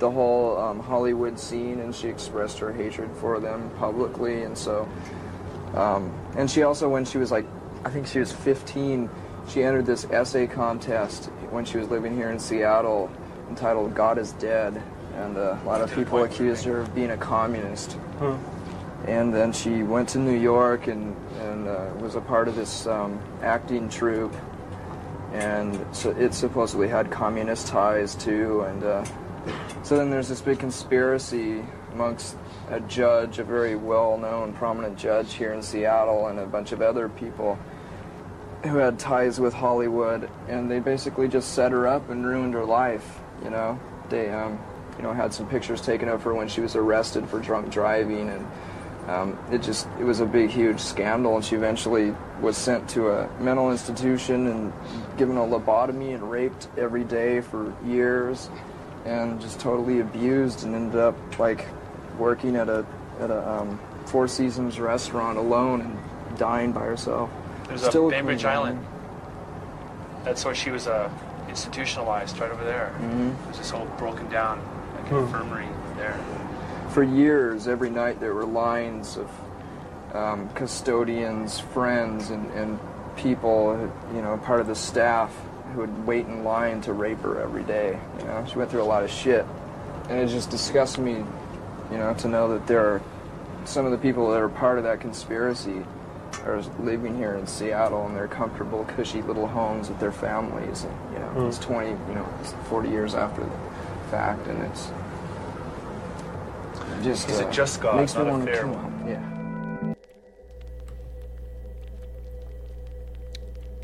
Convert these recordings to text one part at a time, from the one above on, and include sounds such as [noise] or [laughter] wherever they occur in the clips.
the whole um, Hollywood scene, and she expressed her hatred for them publicly, and so, um, and she also, when she was like, I think she was 15, she entered this essay contest when she was living here in Seattle, entitled "God is Dead," and uh, a lot of people accused her of being a communist. And then she went to New York and, and uh, was a part of this um, acting troupe. And so it supposedly had communist ties too. And uh, so then there's this big conspiracy amongst a judge, a very well known, prominent judge here in Seattle, and a bunch of other people who had ties with Hollywood. And they basically just set her up and ruined her life. You know, they um, you know had some pictures taken of her when she was arrested for drunk driving and um, it just it was a big huge scandal and she eventually was sent to a mental institution and given a lobotomy and raped every day for years and just totally abused and ended up like working at a at a um, Four Seasons restaurant alone and dying by herself. There's Still a Bainbridge clean Island. That's where she was uh, institutionalized, right over there. Mhm. There's this whole broken down like, infirmary there. for years, every night there were lines of um, custodians, friends, and, and people, you know, part of the staff who would wait in line to rape her every day. You know, she went through a lot of shit, and it just disgusts me, you know, to know that there are some of the people that are part of that conspiracy are living here in Seattle in their comfortable, cushy little homes with their families. And, you know, it's 20, you know, it's 40 years after the fact, and it's just He's a uh, just God, makes me not a wanna fair kill one. Yeah.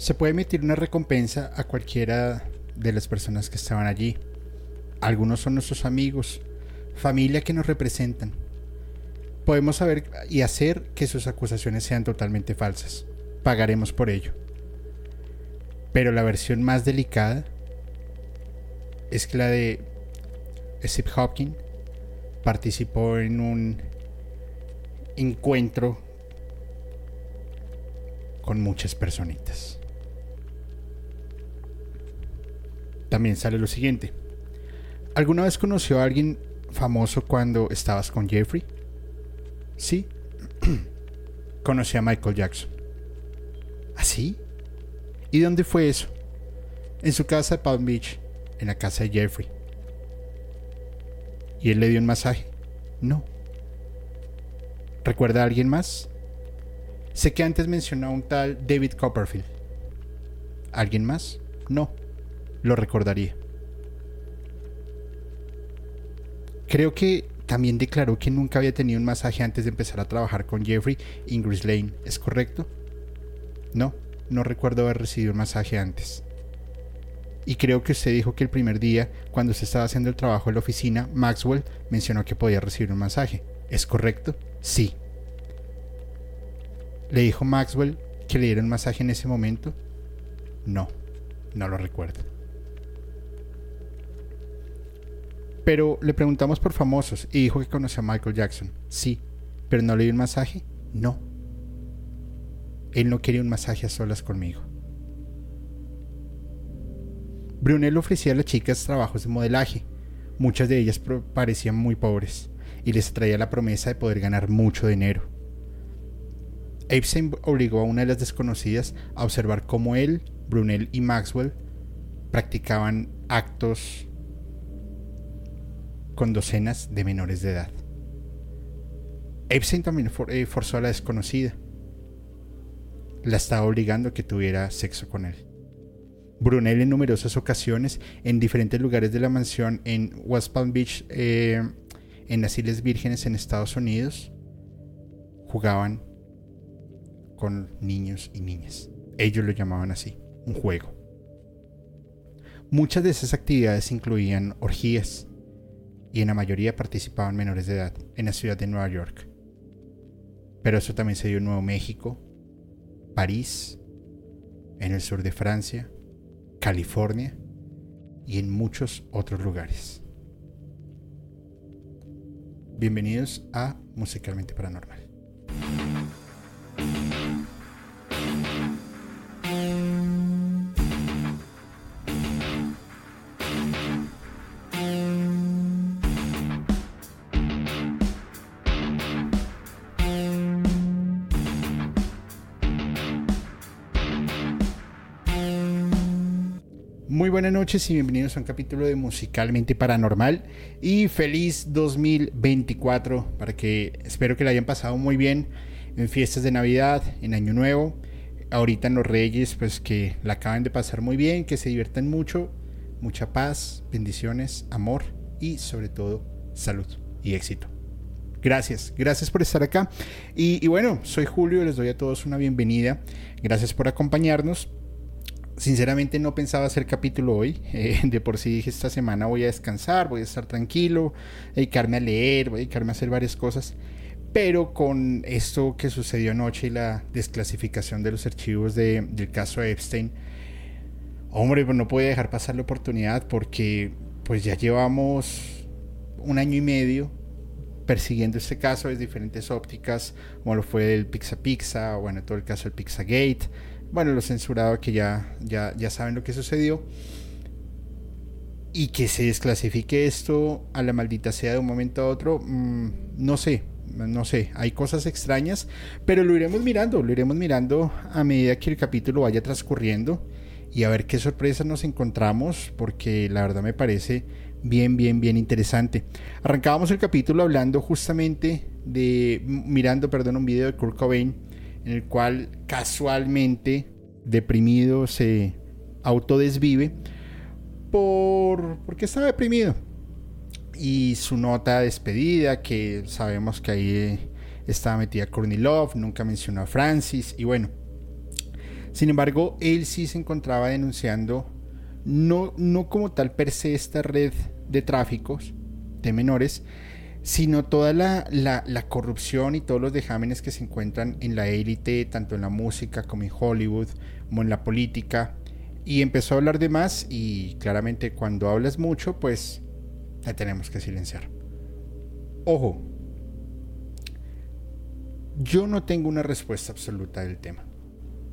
Se puede emitir una recompensa a cualquiera de las personas que estaban allí. Algunos son nuestros amigos, familia que nos representan. Podemos saber y hacer que sus acusaciones sean totalmente falsas. Pagaremos por ello. Pero la versión más delicada es que la de Steve Hopkins participó en un encuentro con muchas personitas. También sale lo siguiente. ¿Alguna vez conoció a alguien famoso cuando estabas con Jeffrey? Sí. [clears throat] Conocí a Michael Jackson. ¿Así? ¿Y dónde fue eso? En su casa de Palm Beach, en la casa de Jeffrey. ¿Y él le dio un masaje? No. ¿Recuerda a alguien más? Sé que antes mencionó a un tal David Copperfield. ¿Alguien más? No. Lo recordaría. Creo que también declaró que nunca había tenido un masaje antes de empezar a trabajar con Jeffrey Ingris Lane. ¿Es correcto? No, no recuerdo haber recibido un masaje antes. Y creo que usted dijo que el primer día, cuando se estaba haciendo el trabajo en la oficina, Maxwell mencionó que podía recibir un masaje. ¿Es correcto? Sí. ¿Le dijo Maxwell que le diera un masaje en ese momento? No, no lo recuerdo. Pero le preguntamos por famosos y dijo que conoció a Michael Jackson. Sí, pero no le dio un masaje. No. Él no quería un masaje a solas conmigo. Brunel ofrecía a las chicas trabajos de modelaje. Muchas de ellas parecían muy pobres y les traía la promesa de poder ganar mucho dinero. Epstein obligó a una de las desconocidas a observar cómo él, Brunel y Maxwell practicaban actos con docenas de menores de edad. Epstein también eh, forzó a la desconocida. La estaba obligando a que tuviera sexo con él. Brunel en numerosas ocasiones en diferentes lugares de la mansión en West Palm Beach, eh, en las Islas Vírgenes en Estados Unidos, jugaban con niños y niñas. Ellos lo llamaban así, un juego. Muchas de esas actividades incluían orgías y en la mayoría participaban menores de edad en la ciudad de Nueva York. Pero eso también se dio en Nuevo México, París, en el sur de Francia, California y en muchos otros lugares. Bienvenidos a Musicalmente Paranormal. Noches y bienvenidos a un capítulo de Musicalmente Paranormal y feliz 2024 para que espero que la hayan pasado muy bien en fiestas de Navidad, en Año Nuevo, ahorita en los Reyes, pues que la acaben de pasar muy bien, que se diviertan mucho, mucha paz, bendiciones, amor y sobre todo salud y éxito. Gracias, gracias por estar acá. Y, y bueno, soy Julio, les doy a todos una bienvenida. Gracias por acompañarnos sinceramente no pensaba hacer capítulo hoy. Eh, de por sí dije esta semana voy a descansar, voy a estar tranquilo, dedicarme a leer, voy a dedicarme a hacer varias cosas. Pero con esto que sucedió anoche y la desclasificación de los archivos del caso Epstein, hombre, pues no puede dejar pasar la oportunidad porque pues ya llevamos un año y medio persiguiendo este caso desde diferentes ópticas, como lo fue el Pizza Pizza, o bueno, todo el caso del Pizzagate bueno, lo censurado que ya, ya, ya saben lo que sucedió. Y que se desclasifique esto a la maldita sea de un momento a otro, mm, no sé, no sé, hay cosas extrañas, pero lo iremos mirando, lo iremos mirando a medida que el capítulo vaya transcurriendo y a ver qué sorpresas nos encontramos, porque la verdad me parece bien, bien, bien interesante. Arrancábamos el capítulo hablando justamente de, mirando, perdón, un video de Kurt Cobain el cual casualmente deprimido se autodesvive por porque está deprimido. Y su nota de despedida que sabemos que ahí estaba metida Courtney Love nunca mencionó a Francis y bueno. Sin embargo él sí se encontraba denunciando no, no como tal per se esta red de tráficos de menores sino toda la, la, corrupción y todos los dejámenes que se encuentran en la élite, tanto en la música como en Hollywood, como en la política. Y empezó a hablar de más y claramente cuando hablas mucho, pues te tenemos que silenciar. Ojo, yo no tengo una respuesta absoluta del tema.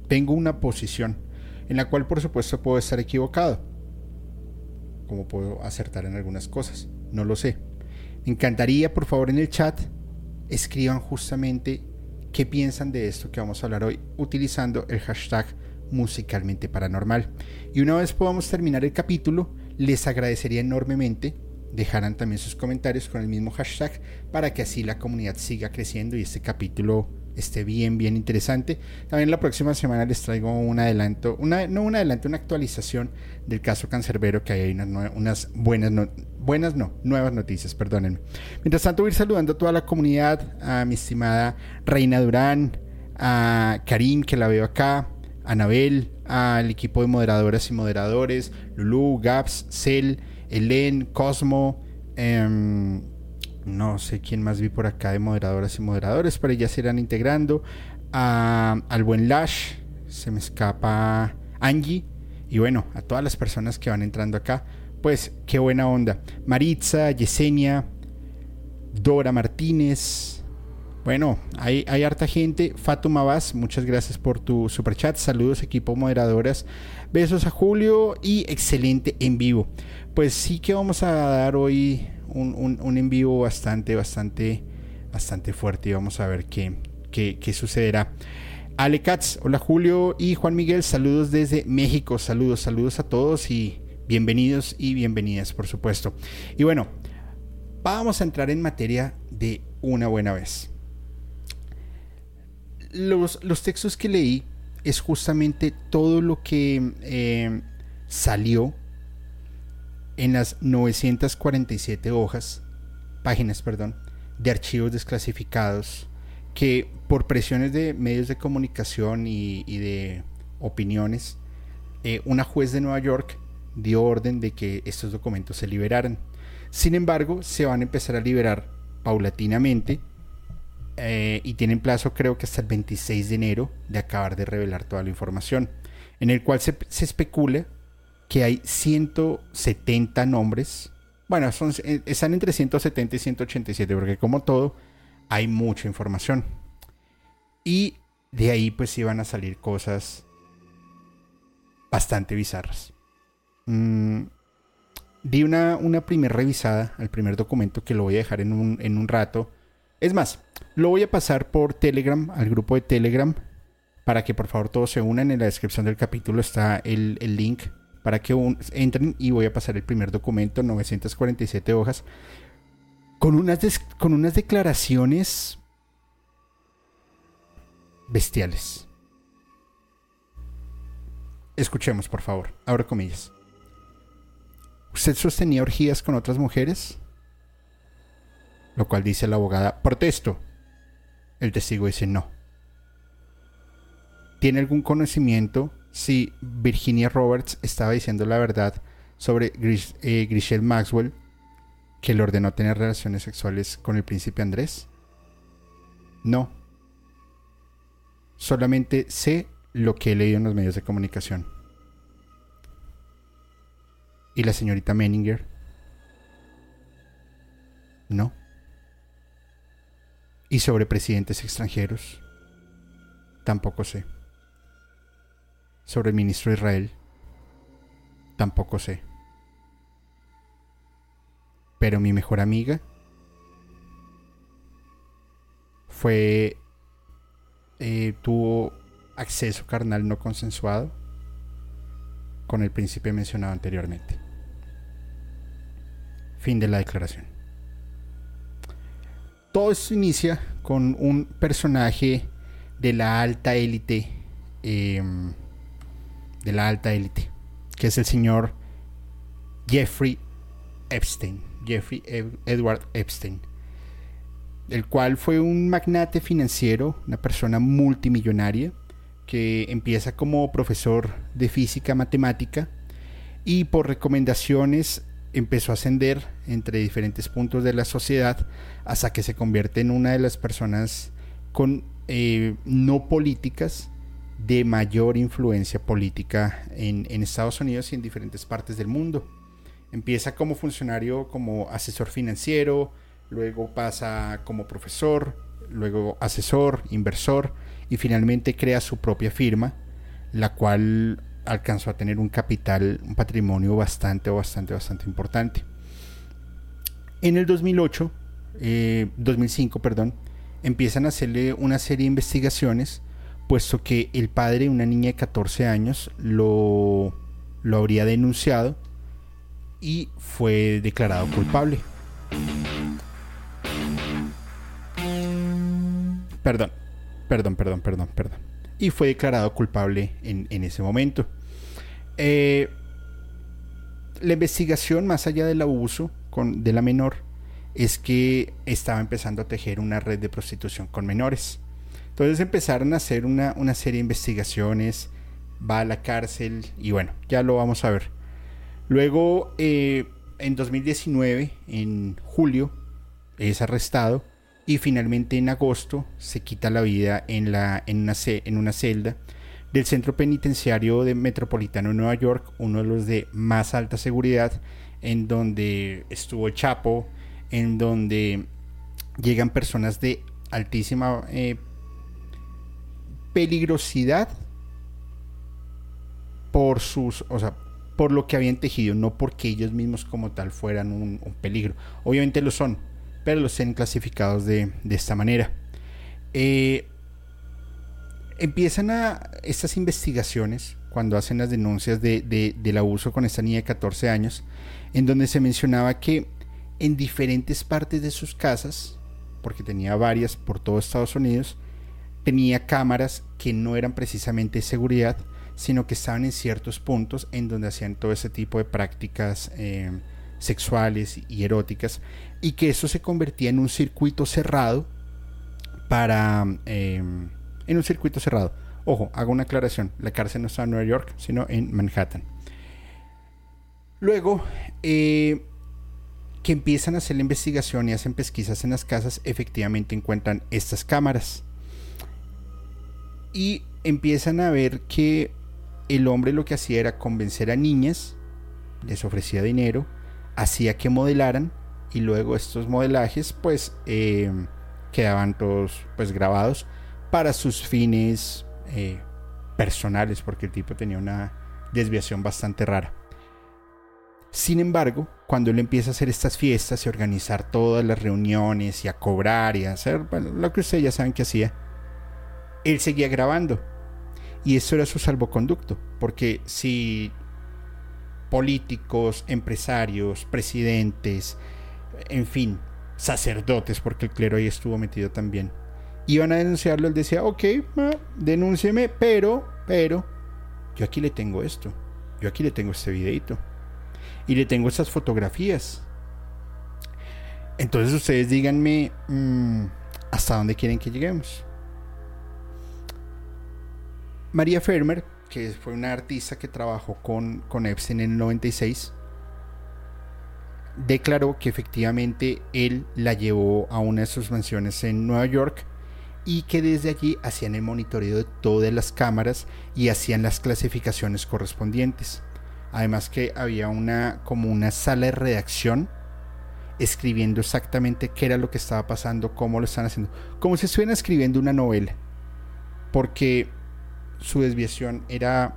Tengo una posición en la cual por supuesto puedo estar equivocado, como puedo acertar en algunas cosas, no lo sé me encantaría, por favor, en el chat escriban justamente qué piensan de esto que vamos a hablar hoy utilizando el hashtag musicalmente paranormal. Y una vez podamos terminar el capítulo, les agradecería enormemente dejaran también sus comentarios con el mismo hashtag para que así la comunidad siga creciendo y este capítulo esté bien, bien interesante. También la próxima semana les traigo un adelanto, una, no un adelanto, una actualización del caso Cancerbero, que hay unas, buenas, no, buenas no, nuevas noticias, perdónenme. Mientras tanto, voy a ir saludando a toda la comunidad, a mi estimada Reina Durán, a Karim, que la veo acá, a Anabel, al equipo de moderadoras y moderadores, Lulu, Gaps, Cel, Elen, Cosmo, eh, no sé quién más vi por acá de moderadoras y moderadores, pero ya se irán integrando. al buen Lash, se me escapa Angie, y bueno, a todas las personas que van entrando acá, pues qué buena onda. Maritza, Yesenia, Dora Martínez. Bueno, hay, hay harta gente. Fatuma Vaz, muchas gracias por tu super chat. Saludos, equipo moderadoras. Besos a Julio y excelente en vivo. Pues sí que vamos a dar hoy un, un, en vivo bastante, bastante, bastante fuerte y vamos a ver qué, qué, qué sucederá. Ale Katz, hola Julio y Juan Miguel, saludos desde México, saludos, saludos a todos y bienvenidos y bienvenidas, por supuesto. Y bueno, vamos a entrar en materia de una buena vez. los, los textos que leí es justamente todo lo que eh, salió en las 947 hojas, páginas, perdón, de archivos desclasificados que por presiones de medios de comunicación y, de opiniones, eh, una juez de Nueva York dio orden de que estos documentos se liberaran. Sin embargo, se van a empezar a liberar paulatinamente eh, y tienen plazo creo que hasta el 26 de enero de acabar de revelar toda la información, en el cual se, especula que hay 170 nombres. Bueno, son, eh, están entre 170 y 187, porque como todo, hay mucha información. Y de ahí pues iban a salir cosas bastante bizarras. Mm, di una, una primera revisada al primer documento que lo voy a dejar en un, en un rato. Es más, lo voy a pasar por Telegram, al grupo de Telegram, para que por favor todos se unan. En la descripción del capítulo está el, link para que entren y voy a pasar el primer documento, 947 hojas, con unas, con unas declaraciones bestiales. Escuchemos, por favor. Abro comillas. ¿Usted sostenía orgías con otras mujeres? Lo cual dice la abogada, protesto. El testigo dice no. ¿Tiene algún conocimiento si Virginia Roberts estaba diciendo la verdad sobre Gris eh, Maxwell que le ordenó tener relaciones sexuales con el príncipe Andrés? No. Solamente sé lo que he leído en los medios de comunicación. ¿Y la señorita Menninger? No. ¿Y sobre presidentes extranjeros? Tampoco sé. ¿Sobre el ministro Israel? Tampoco sé. Pero mi mejor amiga fue... Eh, tuvo acceso carnal no consensuado con el príncipe mencionado anteriormente. Fin de la declaración. Todo esto inicia con un personaje de la alta élite, em, de la alta élite, que es el señor Jeffrey Epstein, Jeffrey Edward Epstein, el cual fue un magnate financiero, una persona multimillonaria, que empieza como profesor de física matemática y por recomendaciones empezó a ascender entre diferentes puntos de la sociedad hasta que se convierte en una de las personas con eh, no políticas de mayor influencia política en, Estados Unidos y en diferentes partes del mundo. Empieza como funcionario, como asesor financiero, luego pasa como profesor, luego asesor, inversor y finalmente crea su propia firma, la cual alcanzó a tener un capital, un patrimonio bastante, bastante, bastante importante. En el 2008, 2005, eh, perdón, empiezan a hacerle una serie de investigaciones, puesto que el padre de una niña de 14 años lo, lo habría denunciado y fue declarado culpable. Perdón, perdón, perdón, perdón, perdón y fue declarado culpable en, ese momento. Eh, la investigación, más allá del abuso con, de la menor, es que estaba empezando a tejer una red de prostitución con menores. Entonces empezaron a hacer una, serie de investigaciones, va a la cárcel y bueno, ya lo vamos a ver. Luego, eh, en 2019, en julio, es arrestado y finalmente en agosto se quita la vida en, la, en, una, en una celda del Centro Penitenciario de Metropolitano de Nueva York, uno de los de más alta seguridad, en donde estuvo Chapo, en donde llegan personas de altísima eh, peligrosidad por sus, o sea, por lo que habían tejido, no porque ellos mismos como tal fueran un peligro. Obviamente lo son, pero los tienen clasificados de, esta manera. Eh, empiezan a estas investigaciones cuando hacen las denuncias del abuso con esta niña de 14 años, en donde se mencionaba que en diferentes partes de sus casas, porque tenía varias por todo Estados Unidos, tenía cámaras que no eran precisamente de seguridad, sino que estaban en ciertos puntos en donde hacían todo ese tipo de prácticas eh, sexuales y eróticas, y que eso se convertía en un circuito cerrado para... Em, en un circuito cerrado. Ojo, hago una aclaración, la cárcel no estaba en Nueva York, sino en Manhattan. Luego, eh, que empiezan a hacer la investigación y hacen pesquisas en las casas, efectivamente encuentran estas cámaras. Y empiezan a ver que el hombre lo que hacía era convencer a niñas, les ofrecía dinero, hacía que modelaran y luego estos modelajes pues eh, quedaban todos pues grabados para sus fines eh, personales porque el tipo tenía una desviación bastante rara. Sin embargo, cuando él empieza a hacer estas fiestas y organizar todas las reuniones y a cobrar y a hacer lo que ustedes ya saben que hacía, él seguía grabando. Y eso era su salvoconducto, porque si políticos, empresarios, presidentes, en fin, sacerdotes, porque el clero ahí estuvo metido también, iban a denunciarlo, él decía, ok, denúncieme, pero, pero, yo aquí le tengo esto, yo aquí le tengo este videito, y le tengo estas fotografías. Entonces ustedes díganme, mm, ¿hasta dónde quieren que lleguemos? María Fermer, que fue una artista que trabajó con, con Epstein en el 96, declaró que efectivamente él la llevó a una de sus mansiones en Nueva York y que desde allí hacían el monitoreo de todas las cámaras y hacían las clasificaciones correspondientes. Además que había una como una sala de redacción escribiendo exactamente qué era lo que estaba pasando, cómo lo están haciendo, como si estuvieran escribiendo una novela. Porque su desviación era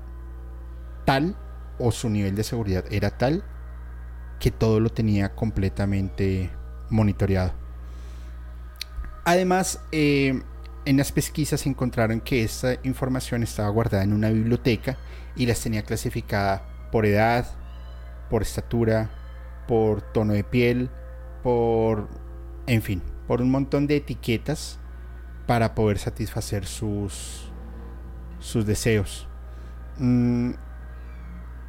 tal o su nivel de seguridad era tal que todo lo tenía completamente monitoreado. Además, eh, en las pesquisas encontraron que esta información estaba guardada en una biblioteca y las tenía clasificada por edad, por estatura, por tono de piel, por, en fin, por un montón de etiquetas para poder satisfacer sus, sus deseos. Mm,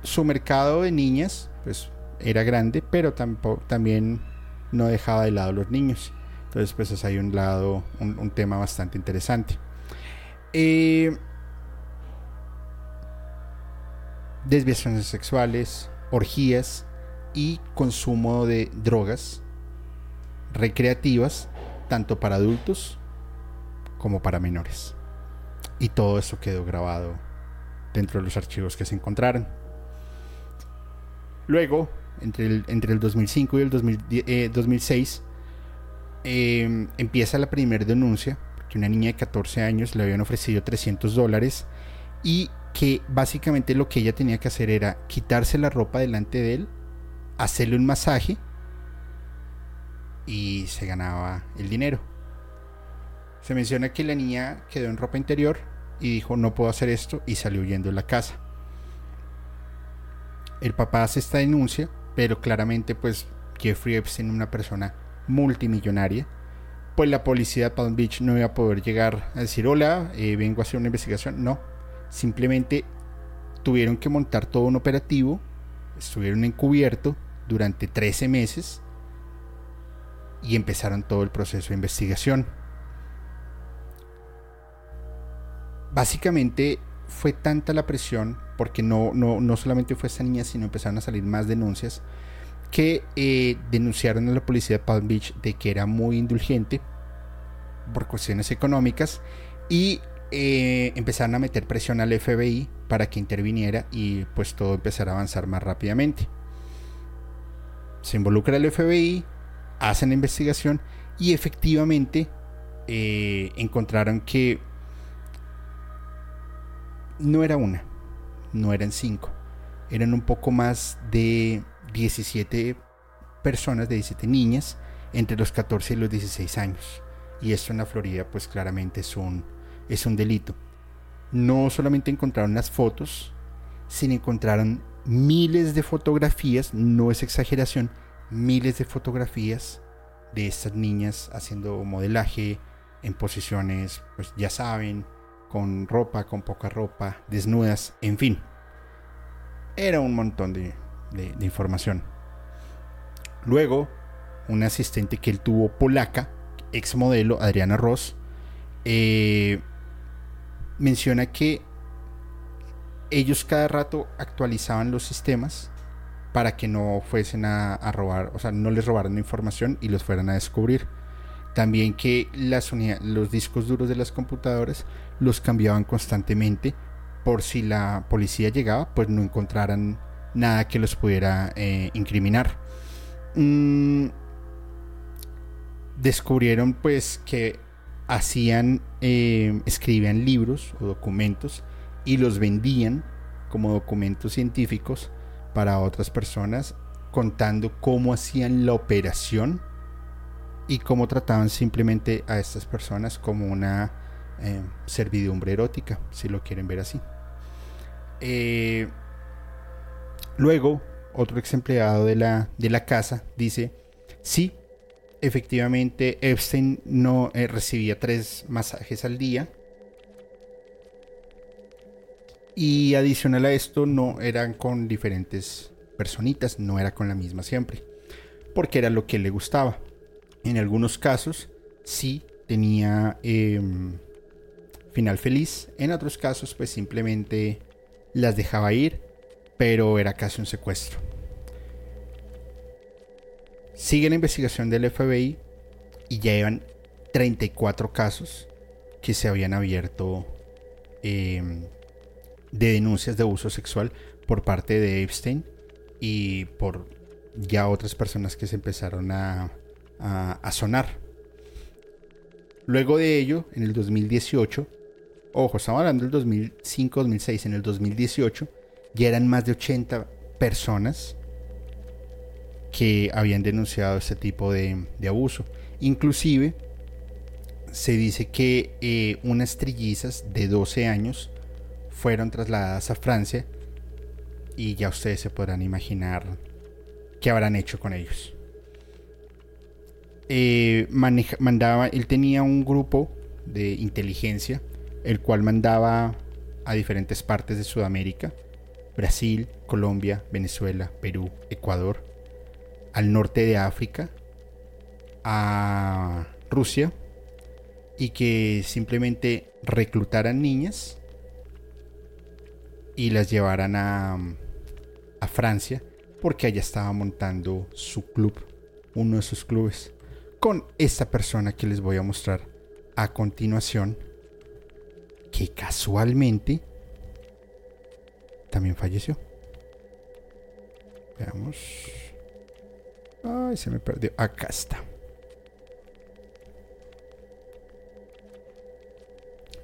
su mercado de niñas, pues era grande, pero tampoco, también no dejaba de lado los niños. Entonces, pues es ahí un lado, un, tema bastante interesante. Eh, desviaciones sexuales, orgías y consumo de drogas recreativas, tanto para adultos como para menores. Y todo eso quedó grabado dentro de los archivos que se encontraron. Luego, entre el, entre el 2005 y el 2006, eh, em, empieza la primera denuncia, que una niña de 14 años le habían ofrecido 300 dólares y que básicamente lo que ella tenía que hacer era quitarse la ropa delante de él, hacerle un masaje y se ganaba el dinero. Se menciona que la niña quedó en ropa interior y dijo no puedo hacer esto y salió huyendo de la casa. El papá hace esta denuncia, pero claramente pues Jeffrey Epstein, una persona multimillonaria, pues la policía de Palm Beach no iba a poder llegar a decir hola, eh, vengo a hacer una investigación. No, simplemente tuvieron que montar todo un operativo, estuvieron encubierto durante 13 meses y empezaron todo el proceso de investigación. Básicamente fue tanta la presión, porque no, no, no solamente fue esta niña, sino empezaron a salir más denuncias, que eh, denunciaron a la policía de Palm Beach de que era muy indulgente por cuestiones económicas y eh, empezaron a meter presión al FBI para que interviniera y pues todo empezara a avanzar más rápidamente. Se involucra el FBI, hacen la investigación y efectivamente eh, encontraron que no era una, no eran cinco, eran un poco más de 17 personas, de 17 niñas, entre los 14 y los 16 años. Y esto en la Florida pues claramente es un, es un delito. No solamente encontraron las fotos, sino encontraron miles de fotografías, no es exageración, miles de fotografías de estas niñas haciendo modelaje, en posiciones, pues ya saben, con ropa, con poca ropa, desnudas, en fin. Era un montón de, información. Luego, una asistente que él tuvo polaca, ex modelo, Adriana Ross, eh, menciona que ellos cada rato actualizaban los sistemas para que no fuesen a, robar, o sea, no les robaran información y los fueran a descubrir. También que las los discos duros de las computadoras los cambiaban constantemente por si la policía llegaba, pues no encontraran nada que los pudiera eh, incriminar. Mm, descubrieron pues que hacían, eh, escribían libros o documentos y los vendían como documentos científicos para otras personas contando cómo hacían la operación y cómo trataban simplemente a estas personas como una eh, servidumbre erótica, si lo quieren ver así. Eh, luego, otro ex empleado de la, de la casa dice, sí, efectivamente Epstein no eh, recibía tres masajes al día. Y adicional a esto, no eran con diferentes personitas, no era con la misma siempre, porque era lo que le gustaba. En algunos casos, sí tenía em, final feliz, en otros casos, pues simplemente las dejaba ir, pero era casi un secuestro. Sigue la investigación del FBI y ya llevan 34 casos que se habían abierto em, de denuncias de abuso sexual por parte de Epstein y por ya otras personas que se empezaron a, a, sonar. Luego de ello, en el 2018, ojo, estamos hablando del 2005-2006, en el 2018 ya eran más de 80 personas que habían denunciado este tipo de, abuso. Inclusive se dice que eh, unas trillizas de 12 años fueron trasladadas a Francia y ya ustedes se podrán imaginar qué habrán hecho con ellos. Eh, mandaba, él tenía un grupo de inteligencia, el cual mandaba a diferentes partes de Sudamérica, Brasil, Colombia, Venezuela, Perú, Ecuador, al norte de África, a Rusia, y que simplemente reclutaran niñas y las llevaran a, Francia, porque allá estaba montando su club, uno de sus clubes, con esta persona que les voy a mostrar a continuación, que casualmente también falleció. Veamos. Ay, se me perdió. Acá está.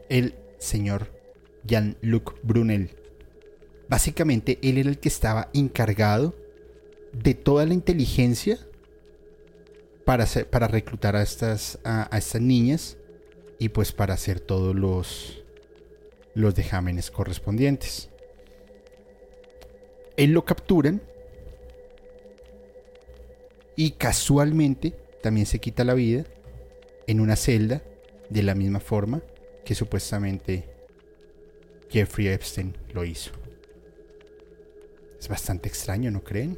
El señor Jean-Luc Brunel. Básicamente, él era el que estaba encargado de toda la inteligencia para, para reclutar a estas, a, estas niñas y pues para hacer todos los, los dejámenes correspondientes. Él lo capturan y casualmente también se quita la vida en una celda de la misma forma que supuestamente Jeffrey Epstein lo hizo. Es bastante extraño, ¿no creen?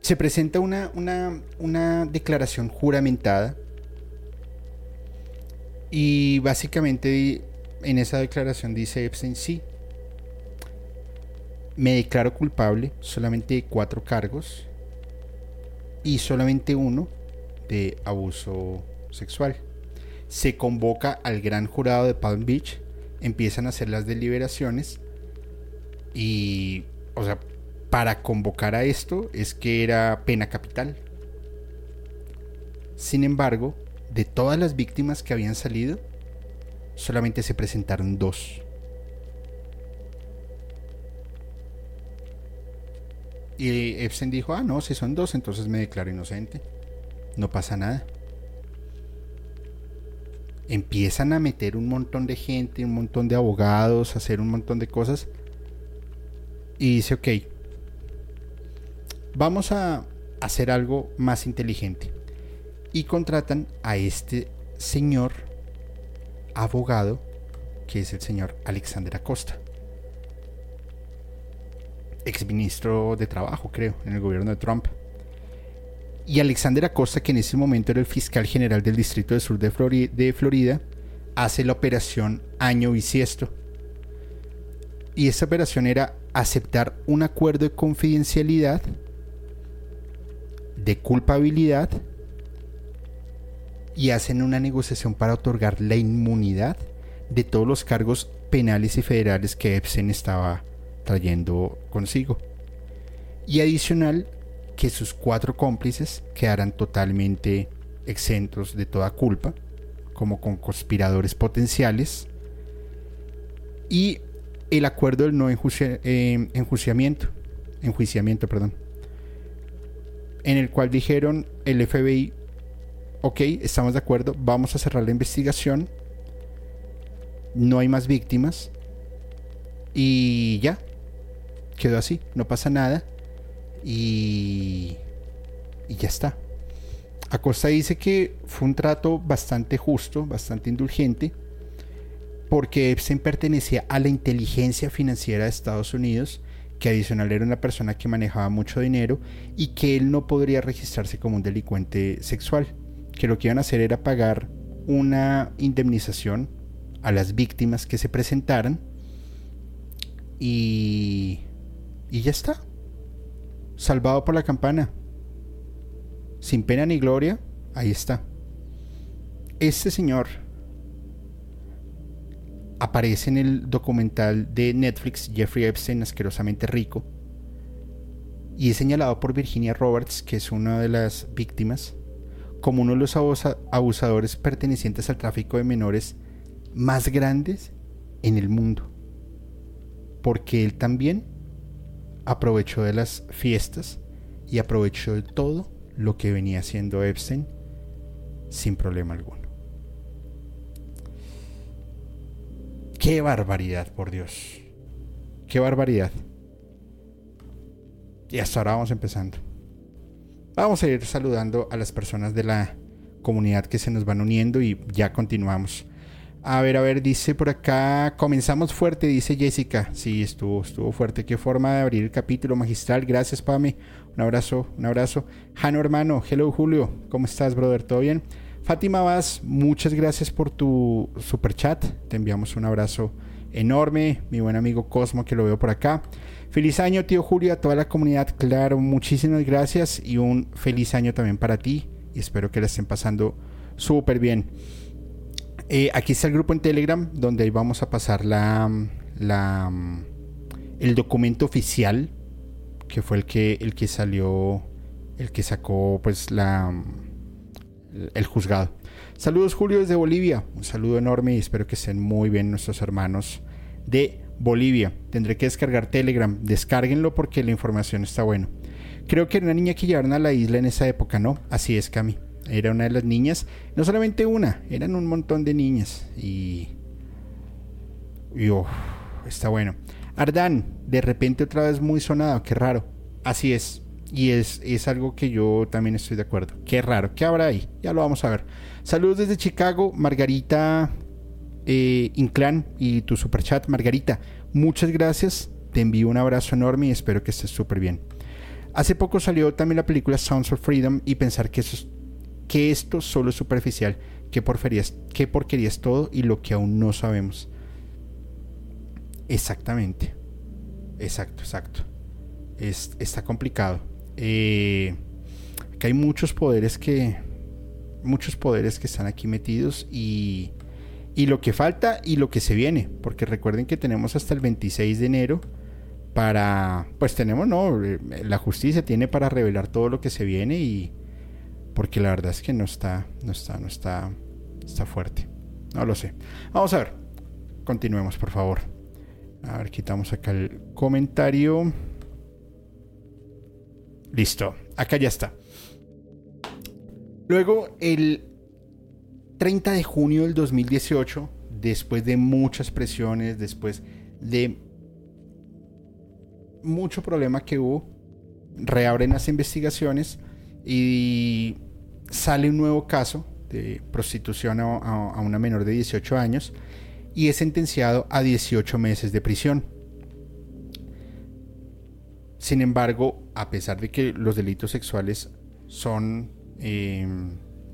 Se presenta una, una, una declaración juramentada y básicamente en esa declaración dice Epstein, sí, me declaro culpable solamente de cuatro cargos y solamente uno de abuso sexual. Se convoca al gran jurado de Palm Beach, empiezan a hacer las deliberaciones y, o sea, para convocar a esto es que era pena capital. Sin embargo, de todas las víctimas que habían salido, solamente se presentaron dos. Y Epstein dijo, ah, no, si son dos, entonces me declaro inocente. No pasa nada. Empiezan a meter un montón de gente, un montón de abogados, a hacer un montón de cosas. Y dice, ok, vamos a, hacer algo más inteligente. Y contratan a este señor abogado, que es el señor Alexander Acosta. Exministro de Trabajo, creo, en el gobierno de Trump. Y Alexander Acosta, que en ese momento era el fiscal general del Distrito del Sur de, de Florida, hace la operación Año Bisiesto. Y esa operación era aceptar un acuerdo de confidencialidad, de culpabilidad, y hacen una negociación para otorgar la inmunidad de todos los cargos penales y federales que Epstein estaba trayendo consigo. Y adicional, que sus cuatro cómplices quedaran totalmente exentos de toda culpa, como con conspiradores potenciales. Y el acuerdo del no eh, enjuiciamiento, enjuiciamiento, perdón, en el cual dijeron el FBI, ok, estamos de acuerdo, vamos a cerrar la investigación, no hay más víctimas. Y ya, quedó así, no pasa nada. Y, y ya está. Acosta dice que fue un trato bastante justo, bastante indulgente porque Epstein pertenecía a la inteligencia financiera de Estados Unidos, que adicional era una persona que manejaba mucho dinero y que él no podría registrarse como un delincuente sexual, que lo que iban a hacer era pagar una indemnización a las víctimas que se presentaran y, y ya está, salvado por la campana, sin pena ni gloria, ahí está. Este señor aparece en el documental de Netflix Jeffrey Epstein, asquerosamente rico, y es señalado por Virginia Roberts, que es una de las víctimas, como uno de los abusadores pertenecientes al tráfico de menores más grandes en el mundo. Porque él también aprovechó de las fiestas y aprovechó de todo lo que venía haciendo Epstein sin problema alguno. Qué barbaridad, por Dios. Qué barbaridad. Y hasta ahora vamos empezando. Vamos a ir saludando a las personas de la comunidad que se nos van uniendo y ya continuamos. A ver, a ver, dice por acá, comenzamos fuerte, dice Jessica. Sí, estuvo, estuvo fuerte. Qué forma de abrir el capítulo magistral. Gracias, Pame. Un abrazo, un abrazo. Jano, hermano. Hello, Julio. ¿Cómo estás, brother? ¿Todo bien? Fátima Vaz, muchas gracias por tu super chat. Te enviamos un abrazo enorme. Mi buen amigo Cosmo, que lo veo por acá. Feliz año, tío Julio, a toda la comunidad. Claro, muchísimas gracias y un feliz año también para ti. Y espero que la estén pasando súper bien. Eh, aquí está el grupo en Telegram, donde vamos a pasar la, la, el documento oficial, que fue el que, el que salió, el que sacó, pues la el juzgado. Saludos Julio desde Bolivia, un saludo enorme y espero que estén muy bien nuestros hermanos de Bolivia. Tendré que descargar Telegram, descárguenlo porque la información está buena. Creo que era una niña que llevaron a la isla en esa época, ¿no? Así es, Cami. Era una de las niñas, no solamente una, eran un montón de niñas y... y está bueno. Ardán, de repente otra vez muy sonado, qué raro. Así es, y es, es algo que yo también estoy de acuerdo. Qué raro, ¿qué habrá ahí? Ya lo vamos a ver. Saludos desde Chicago, Margarita eh, Inclán y tu super chat. Margarita, muchas gracias. Te envío un abrazo enorme y espero que estés súper bien. Hace poco salió también la película Sounds of Freedom y pensar que, eso que esto solo es superficial, que porquerías, que porquería es todo y lo que aún no sabemos. Exactamente. Exacto, exacto. Es, está complicado. Eh, que hay muchos poderes que muchos poderes que están aquí metidos y, y lo que falta y lo que se viene, porque recuerden que tenemos hasta el 26 de enero para, pues tenemos, no, la justicia tiene para revelar todo lo que se viene y porque la verdad es que no está, no está, no está, está fuerte, no lo sé. Vamos a ver, continuemos por favor. A ver, quitamos acá el comentario. Listo, acá ya está. Luego, el 30 de junio del 2018, después de muchas presiones, después de mucho problema que hubo, reabren las investigaciones y sale un nuevo caso de prostitución a, una menor de 18 años y es sentenciado a 18 meses de prisión. Sin embargo, a pesar de que los delitos sexuales son... Eh,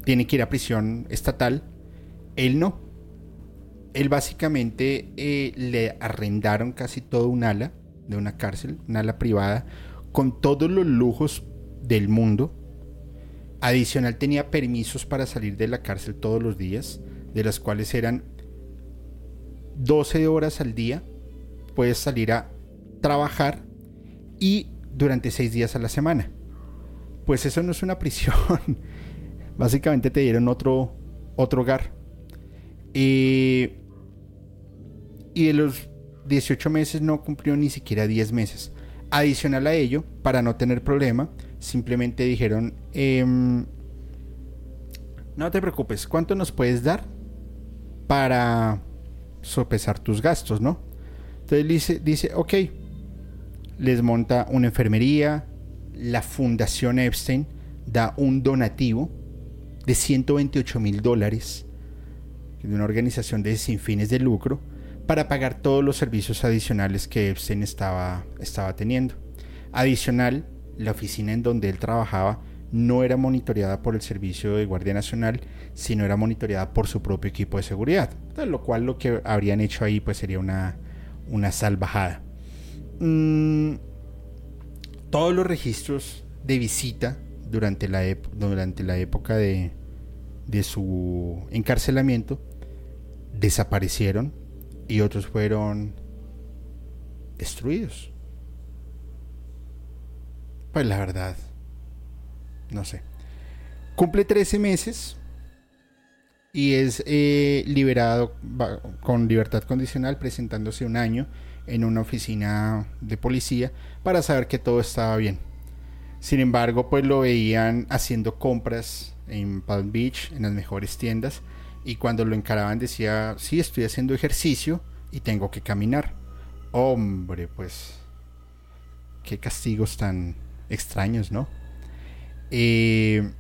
tiene que ir a prisión estatal, él no. Él básicamente eh, le arrendaron casi todo un ala de una cárcel, un ala privada, con todos los lujos del mundo. Adicional tenía permisos para salir de la cárcel todos los días, de las cuales eran 12 horas al día. Puedes salir a trabajar y durante 6 días a la semana. Pues eso no es una prisión. [laughs] Básicamente te dieron otro, otro hogar. Eh, y de los 18 meses no cumplió ni siquiera 10 meses. Adicional a ello, para no tener problema, simplemente dijeron, em, no te preocupes, ¿cuánto nos puedes dar para sopesar tus gastos, no? Entonces dice, dice, ok, les monta una enfermería, la Fundación Epstein da un donativo de 128 mil dólares de una organización de sin fines de lucro para pagar todos los servicios adicionales que Epstein estaba, estaba teniendo. Adicional, la oficina en donde él trabajaba no era monitoreada por el Servicio de Guardia Nacional, sino era monitoreada por su propio equipo de seguridad. lo cual lo que habrían hecho ahí pues sería una, una salvajada. Mm, todos los registros de visita durante la, durante la época de, de su encarcelamiento desaparecieron y otros fueron destruidos. Pues la verdad, no sé. Cumple 13 meses y es eh, liberado con libertad condicional presentándose un año en una oficina de policía para saber que todo estaba bien. Sin embargo, pues lo veían haciendo compras en Palm Beach, en las mejores tiendas, y cuando lo encaraban decía, sí, estoy haciendo ejercicio y tengo que caminar. Hombre, pues, qué castigos tan extraños, ¿no? Eh,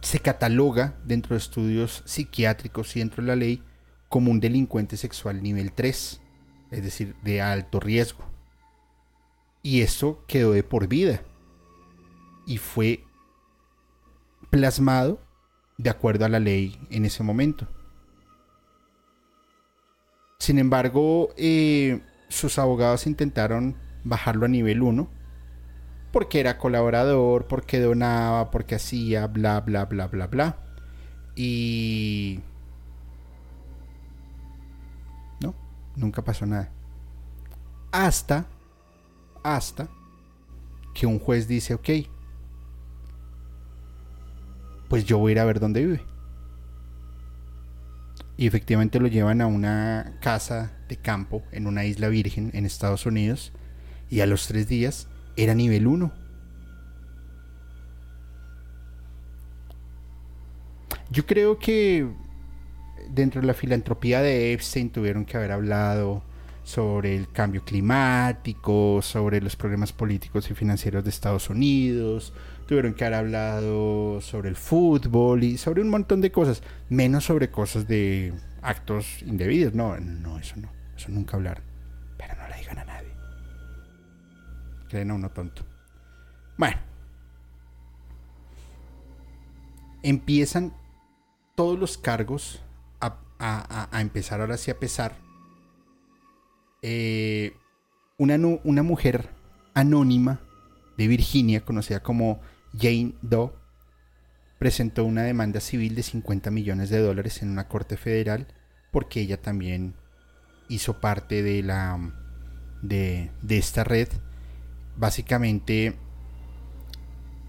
se cataloga dentro de estudios psiquiátricos y dentro de la ley como un delincuente sexual nivel 3, es decir, de alto riesgo. Y eso quedó de por vida. Y fue plasmado de acuerdo a la ley en ese momento. Sin embargo, eh, sus abogados intentaron bajarlo a nivel 1 porque era colaborador, porque donaba, porque hacía, bla, bla, bla, bla, bla. Y nunca pasó nada. Hasta, hasta que un juez dice, ok, pues yo voy a ir a ver dónde vive. Y efectivamente lo llevan a una casa de campo en una isla virgen en Estados Unidos. Y a los tres días era nivel 1. Yo creo que dentro de la filantropía de Epstein tuvieron que haber hablado sobre el cambio climático, sobre los problemas políticos y financieros de Estados Unidos, tuvieron que haber hablado sobre el fútbol y sobre un montón de cosas, menos sobre cosas de actos indebidos. No, no, eso no, eso nunca hablar Pero no le digan a nadie. Creen a uno tonto. Bueno. Empiezan todos los cargos a, empezar ahora sí a pesar. Eh, una, mujer anónima de Virginia, conocida como Jane Doe, presentó una demanda civil de 50 millones de dólares en una corte federal porque ella también hizo parte de la de, de esta red. Básicamente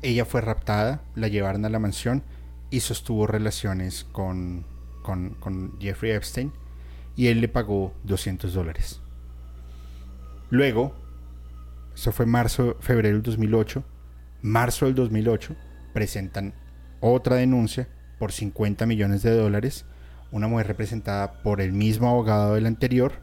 ella fue raptada, la llevaron a la mansión y sostuvo relaciones con con, Jeffrey Epstein y él le pagó 200 dólares. Luego, eso fue marzo, febrero del 2008, marzo del 2008, presentan otra denuncia por 50 millones de dólares, una mujer representada por el mismo abogado del anterior,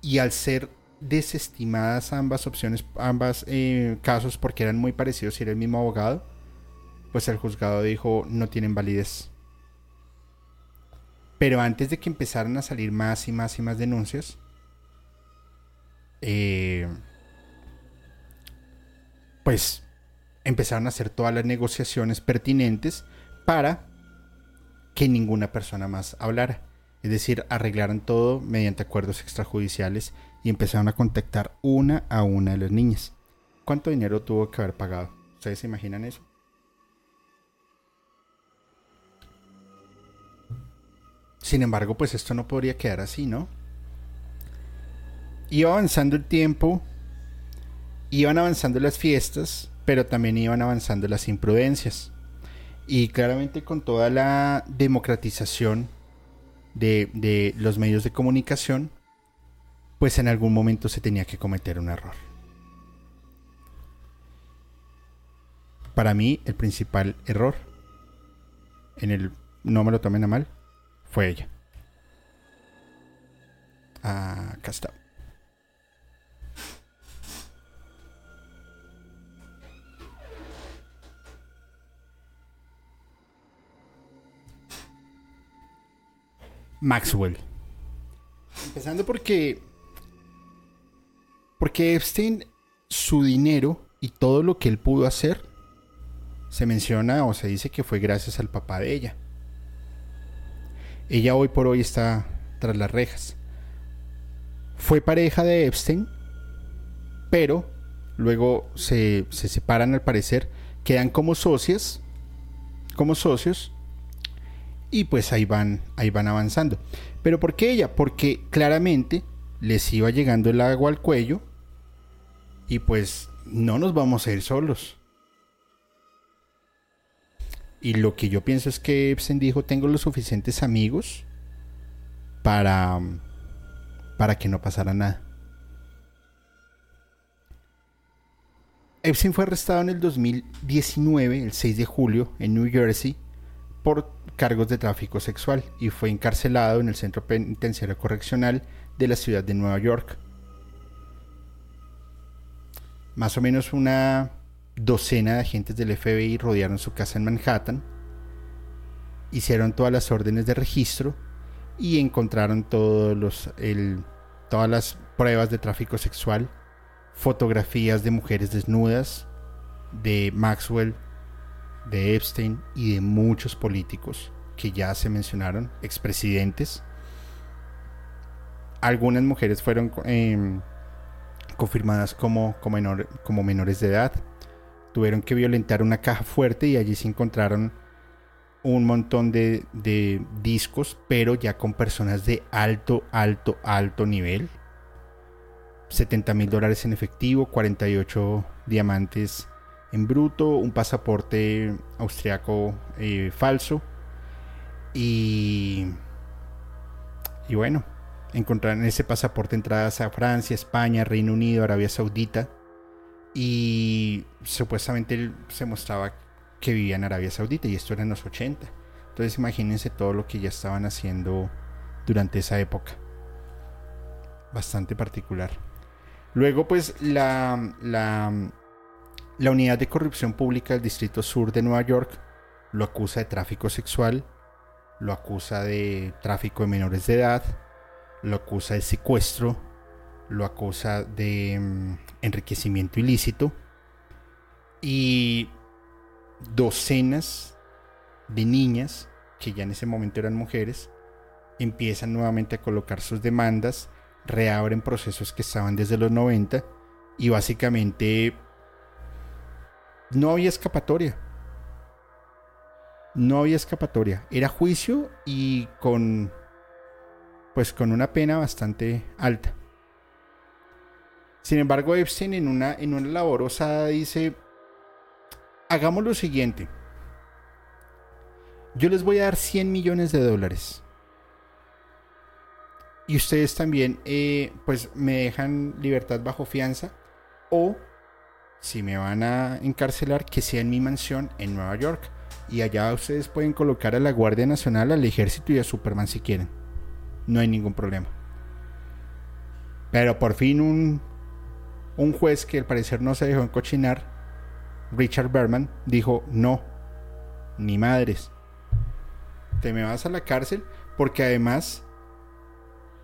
y al ser desestimadas ambas opciones, ambas eh, casos porque eran muy parecidos y era el mismo abogado, pues el juzgado dijo no tienen validez. Pero antes de que empezaran a salir más y más y más denuncias, eh, pues empezaron a hacer todas las negociaciones pertinentes para que ninguna persona más hablara. Es decir, arreglaron todo mediante acuerdos extrajudiciales y empezaron a contactar una a una de las niñas. ¿Cuánto dinero tuvo que haber pagado? ¿Ustedes se imaginan eso? Sin embargo, pues esto no podría quedar así, ¿no? Iba avanzando el tiempo, iban avanzando las fiestas, pero también iban avanzando las imprudencias. Y claramente con toda la democratización de, los medios de comunicación, pues en algún momento se tenía que cometer un error. Para mí, el principal error, en el no me lo tomen a mal, fue ella. Acá está. Maxwell. Empezando porque. Porque Epstein, su dinero y todo lo que él pudo hacer, se menciona o se dice que fue gracias al papá de ella. Ella hoy por hoy está tras las rejas. Fue pareja de Epstein, pero luego se, se separan al parecer, quedan como socias, como socios, y pues ahí van, ahí van avanzando. ¿Pero por qué ella? Porque claramente les iba llegando el agua al cuello y pues no nos vamos a ir solos. Y lo que yo pienso es que Epstein dijo, tengo los suficientes amigos para, para que no pasara nada. Epstein fue arrestado en el 2019, el 6 de julio, en New Jersey, por cargos de tráfico sexual y fue encarcelado en el Centro Penitenciario Correccional de la ciudad de Nueva York. Más o menos una docena de agentes del FBI rodearon su casa en Manhattan, hicieron todas las órdenes de registro y encontraron todos los, todas las pruebas de tráfico sexual, fotografías de mujeres desnudas, de Maxwell, de Epstein y de muchos políticos que ya se mencionaron, expresidentes. Algunas mujeres fueron em, confirmadas como, como, menores de edad. Tuvieron que violentar una caja fuerte y allí se encontraron un montón de, de discos, pero ya con personas de alto, alto, alto nivel. 70 mil dólares en efectivo, 48 diamantes en bruto, un pasaporte austriaco eh, falso y, y bueno, encontraron en ese pasaporte entradas a Francia, España, Reino Unido, Arabia Saudita y supuestamente se mostraba que vivía en Arabia Saudita y esto era en los 80. Entonces imagínense todo lo que ya estaban haciendo durante esa época. Bastante particular. Luego pues la, la la unidad de corrupción pública del Distrito Sur de Nueva York lo acusa de tráfico sexual, lo acusa de tráfico de menores de edad, lo acusa de secuestro, lo acusa de mm, enriquecimiento ilícito y docenas de niñas, que ya en ese momento eran mujeres, empiezan nuevamente a colocar sus demandas, reabren procesos que estaban desde los 90 y básicamente no había escapatoria. No había escapatoria. Era juicio y con pues con una pena bastante alta. Sin embargo, Epstein en una, en una labor osada dice, hagamos lo siguiente. Yo les voy a dar 100 millones de dólares. Y ustedes también, eh, pues me dejan libertad bajo fianza. O si me van a encarcelar, que sea en mi mansión en Nueva York. Y allá ustedes pueden colocar a la Guardia Nacional, al Ejército y a Superman si quieren. No hay ningún problema. Pero por fin un, un juez que al parecer no se dejó encochinar, Richard Berman, dijo, no, ni madres. Te me vas a la cárcel porque además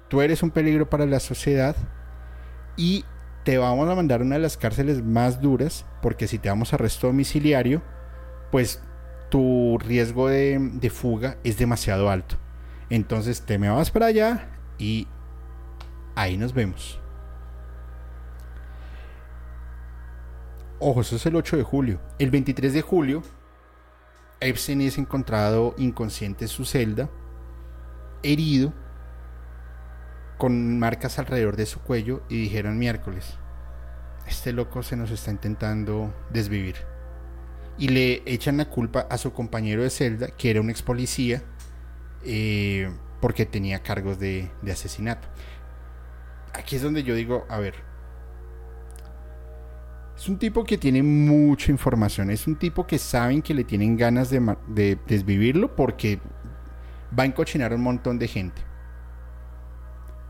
tú eres un peligro para la sociedad y te vamos a mandar a una de las cárceles más duras porque si te damos arresto domiciliario, pues tu riesgo de, fuga es demasiado alto. Entonces te me vas para allá y ahí nos vemos. Ojo, eso es el 8 de julio. El 23 de julio, Epstein es encontrado inconsciente en su celda, herido, con marcas alrededor de su cuello y dijeron miércoles, este loco se nos está intentando desvivir. Y le echan la culpa a su compañero de celda, que era un ex policía, eh, porque tenía cargos de, asesinato. Aquí es donde yo digo, a ver, es un tipo que tiene mucha información. Es un tipo que saben que le tienen ganas de, de, desvivirlo porque va a encochinar a un montón de gente.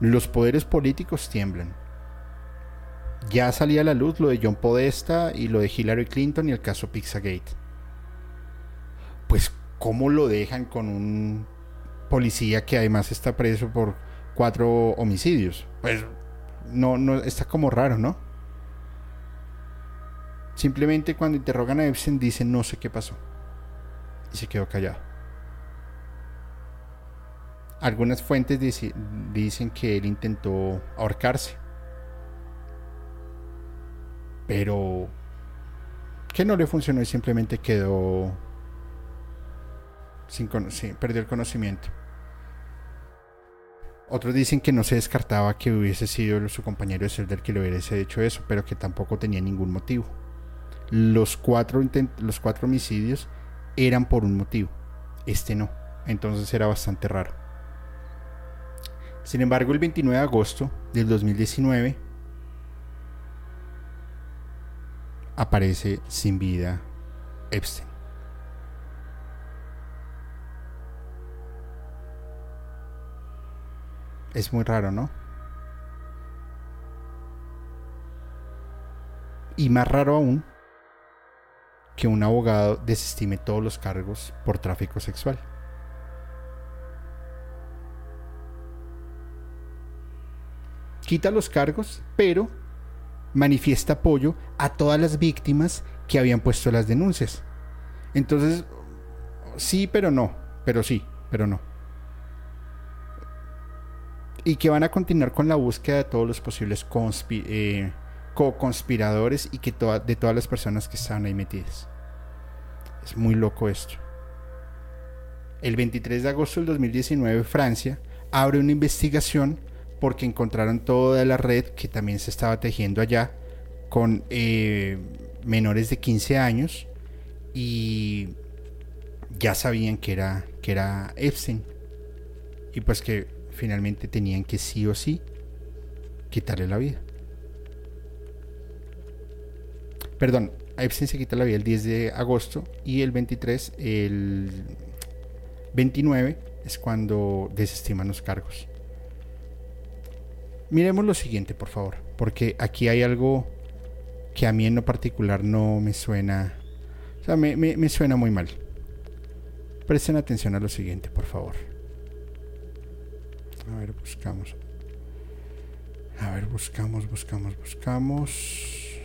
Los poderes políticos tiemblan. Ya salía a la luz lo de John Podesta y lo de Hillary Clinton y el caso Pizzagate. Pues, ¿cómo lo dejan con un policía que además está preso por cuatro homicidios? Pues, no, no, está como raro, ¿no? Simplemente cuando interrogan a Epstein dicen no sé qué pasó. Y se quedó callado. Algunas fuentes dicen que él intentó ahorcarse. Pero que no le funcionó y simplemente quedó sin, perdió el conocimiento. Otros dicen que no se descartaba que hubiese sido su compañero de celda el que le hubiese hecho eso, pero que tampoco tenía ningún motivo. Los cuatro, los cuatro homicidios eran por un motivo, este no. Entonces era bastante raro. Sin embargo, el 29 de agosto del 2019 aparece sin vida Epstein. Es muy raro, ¿no? Y más raro aún que un abogado desestime todos los cargos por tráfico sexual. Quita los cargos, pero manifiesta apoyo a todas las víctimas que habían puesto las denuncias. Entonces, sí, pero no, pero sí, pero no. Y que van a continuar con la búsqueda de todos los posibles eh, co-conspiradores y que de todas las personas que estaban ahí metidas. Es muy loco esto. El 23 de agosto del 2019, Francia abre una investigación porque encontraron toda la red que también se estaba tejiendo allá con eh, menores de 15 años y ya sabían que era, que era Epstein y pues que finalmente tenían que sí o sí quitarle la vida. Perdón, Epstein se quita la vida el 10 de agosto y el 23, el 29 es cuando desestiman los cargos. Miremos lo siguiente, por favor, porque aquí hay algo que a mí en lo particular no me suena, o sea, me, suena muy mal. Presten atención a lo siguiente, por favor. A ver, buscamos. A ver, buscamos, buscamos, buscamos.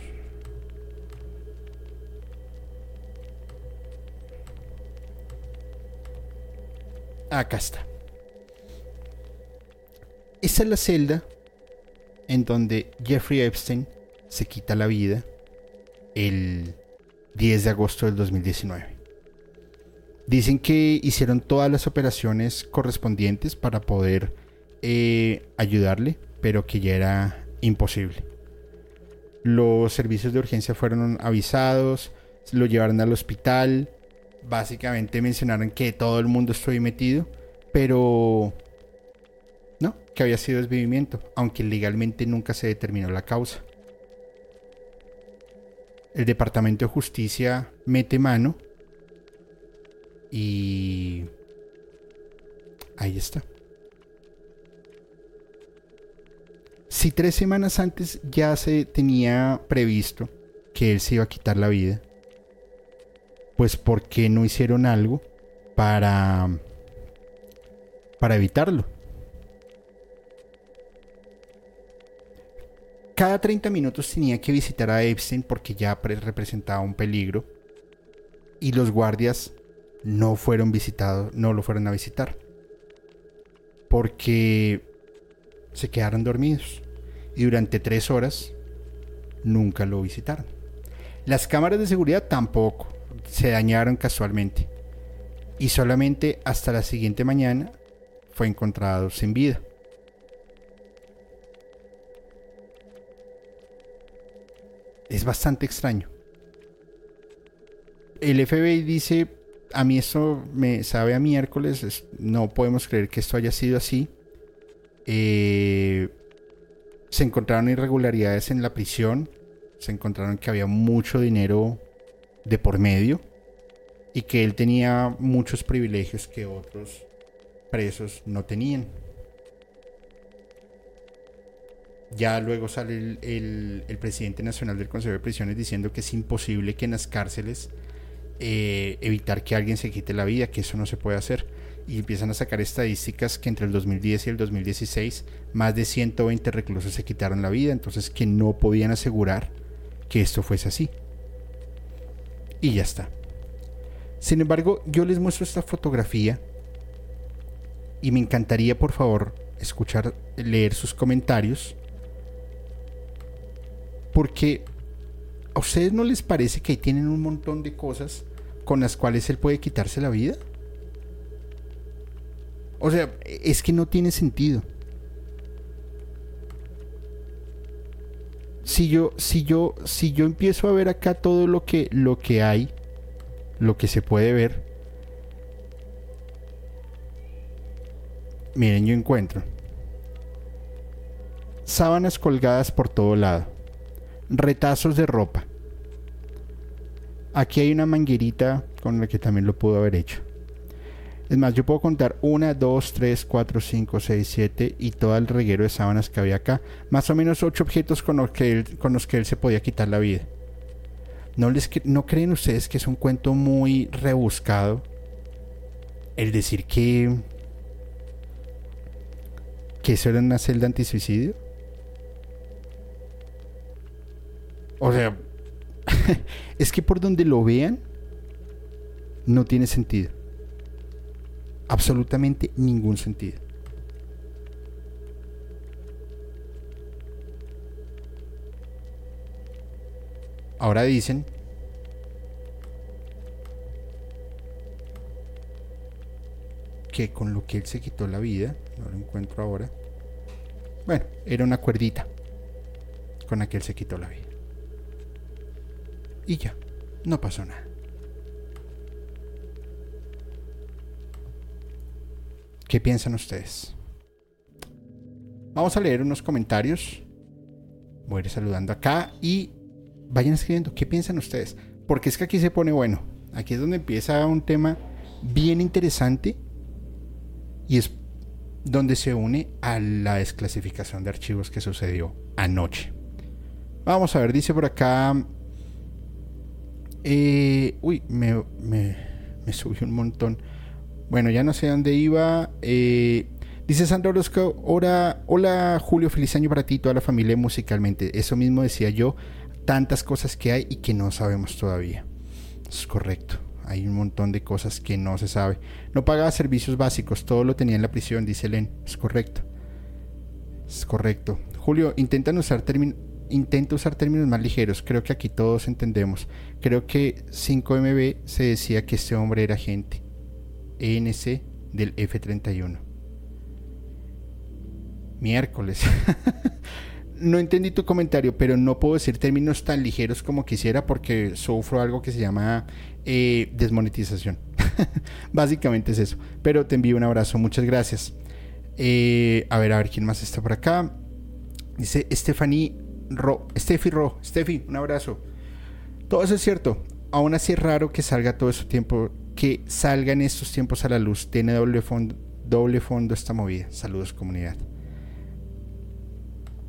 Acá está. Esta es la celda en donde Jeffrey Epstein se quita la vida el 10 de agosto del 2019. Dicen que hicieron todas las operaciones correspondientes para poder eh, ayudarle, pero que ya era imposible. Los servicios de urgencia fueron avisados, lo llevaron al hospital, básicamente mencionaron que todo el mundo estuvo metido, pero. Que había sido desvivimiento, aunque legalmente nunca se determinó la causa. El Departamento de Justicia mete mano y ahí está. si tres semanas antes ya se tenía previsto que él se iba a quitar la vida, pues ¿por qué no hicieron algo para, para evitarlo? Cada 30 minutos tenía que visitar a Epstein porque ya representaba un peligro. Y los guardias no fueron visitados, no lo fueron a visitar. Porque se quedaron dormidos. Y durante tres horas nunca lo visitaron. Las cámaras de seguridad tampoco. Se dañaron casualmente. Y solamente hasta la siguiente mañana fue encontrado sin vida. Es bastante extraño. El FBI dice, a mí esto me sabe a miércoles, no podemos creer que esto haya sido así. Eh, se encontraron irregularidades en la prisión, se encontraron que había mucho dinero de por medio y que él tenía muchos privilegios que otros presos no tenían. Ya luego sale el, presidente nacional del Consejo de Prisiones diciendo que es imposible que en las cárceles eh, evitar que alguien se quite la vida, que eso no se puede hacer. Y empiezan a sacar estadísticas que entre el 2010 y el 2016 más de 120 reclusos se quitaron la vida, entonces que no podían asegurar que esto fuese así. Y ya está. Sin embargo, yo les muestro esta fotografía y me encantaría, por favor, escuchar, leer sus comentarios. Porque a ustedes no les parece que ahí tienen un montón de cosas con las cuales él puede quitarse la vida. O sea, es que no tiene sentido. si yo, si yo, si yo empiezo a ver acá todo lo que, lo que hay, lo que se puede ver, miren, yo encuentro sábanas colgadas por todo lado, retazos de ropa. Aquí hay una manguerita con la que también lo pudo haber hecho. Es más, yo puedo contar 1, 2, 3, 4, 5, 6, 7 y todo el reguero de sábanas que había acá. Más o menos 8 objetos con los que él, con los que él se podía quitar la vida. ¿No, les, ¿No creen ustedes que es un cuento muy rebuscado? El decir que... que eso era una celda antisuicidio. O sea, [laughs] es que por donde lo vean, no tiene sentido absolutamente ningún sentido. Ahora dicen que con lo que él se quitó la vida, no lo encuentro ahora, bueno, era una cuerdita con la que él se quitó la vida. Y ya, no pasó nada. ¿Qué piensan ustedes? Vamos a leer unos comentarios. Voy a ir saludando acá y vayan escribiendo qué piensan ustedes. Porque es que aquí se pone bueno. Aquí es donde empieza un tema bien interesante y es donde se une a la desclasificación de archivos que sucedió anoche. Vamos a ver, dice por acá. Eh, uy, me, me, subió un montón. Bueno, ya no sé dónde iba. Eh, dice Sandra Orozco, hola, hola Julio, feliz año para ti y toda la familia musicalmente. Eso mismo decía yo, tantas cosas que hay y que no sabemos todavía. Es correcto, hay un montón de cosas que no se sabe. No pagaba servicios básicos, todo lo tenía en la prisión, dice Len. Es correcto. Es correcto. Julio, intentan usar términos intenta usar términos más ligeros, creo que aquí todos entendemos. Creo que 5MB se decía que este hombre era gente. ENC del F-31. Miércoles. [laughs] no entendí tu comentario, pero no puedo decir términos tan ligeros como quisiera porque sufro algo que se llama eh, desmonetización. [laughs] Básicamente es eso. Pero te envío un abrazo, muchas gracias. Eh, a ver, a ver quién más está por acá. Dice Stephanie Ro, Steffi Ro, Steffi, un abrazo. Todo eso es cierto. Aún así es raro que salga todo ese tiempo que salga en estos tiempos a la luz. Tiene doble fondo, doble fondo esta movida. Saludos comunidad.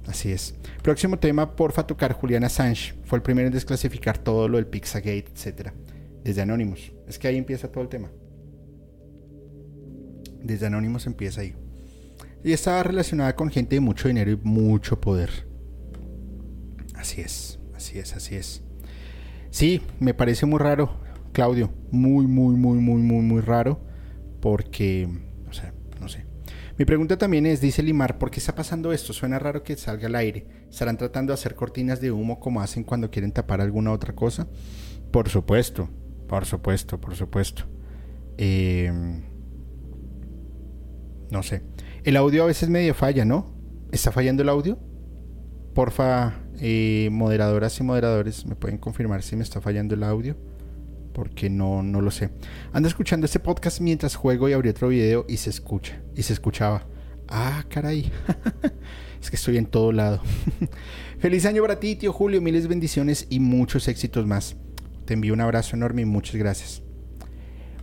Así es. Próximo tema, porfa tocar Julian Assange. Fue el primero en desclasificar todo lo del Pizzagate, etc. Desde Anonymous. Es que ahí empieza todo el tema. Desde Anonymous empieza ahí. Y estaba relacionada con gente de mucho dinero y mucho poder. Así es, así es, así es. Sí, me parece muy raro, Claudio. Muy, muy, muy, muy, muy, muy raro. Porque, o sea, no sé. Mi pregunta también es, dice Limar, ¿por qué está pasando esto? Suena raro que salga al aire. ¿Estarán tratando de hacer cortinas de humo como hacen cuando quieren tapar alguna otra cosa? Por supuesto, por supuesto, por supuesto. Eh, no sé. El audio a veces medio falla, ¿no? ¿Está fallando el audio? Porfa, eh, moderadoras y moderadores, ¿me pueden confirmar si me está fallando el audio? Porque no, no lo sé. Ando escuchando este podcast mientras juego y abrí otro video y se escucha. Y se escuchaba. Ah, caray. [laughs] es que estoy en todo lado. [laughs] Feliz año para ti, tío Julio. Miles bendiciones y muchos éxitos más. Te envío un abrazo enorme y muchas gracias.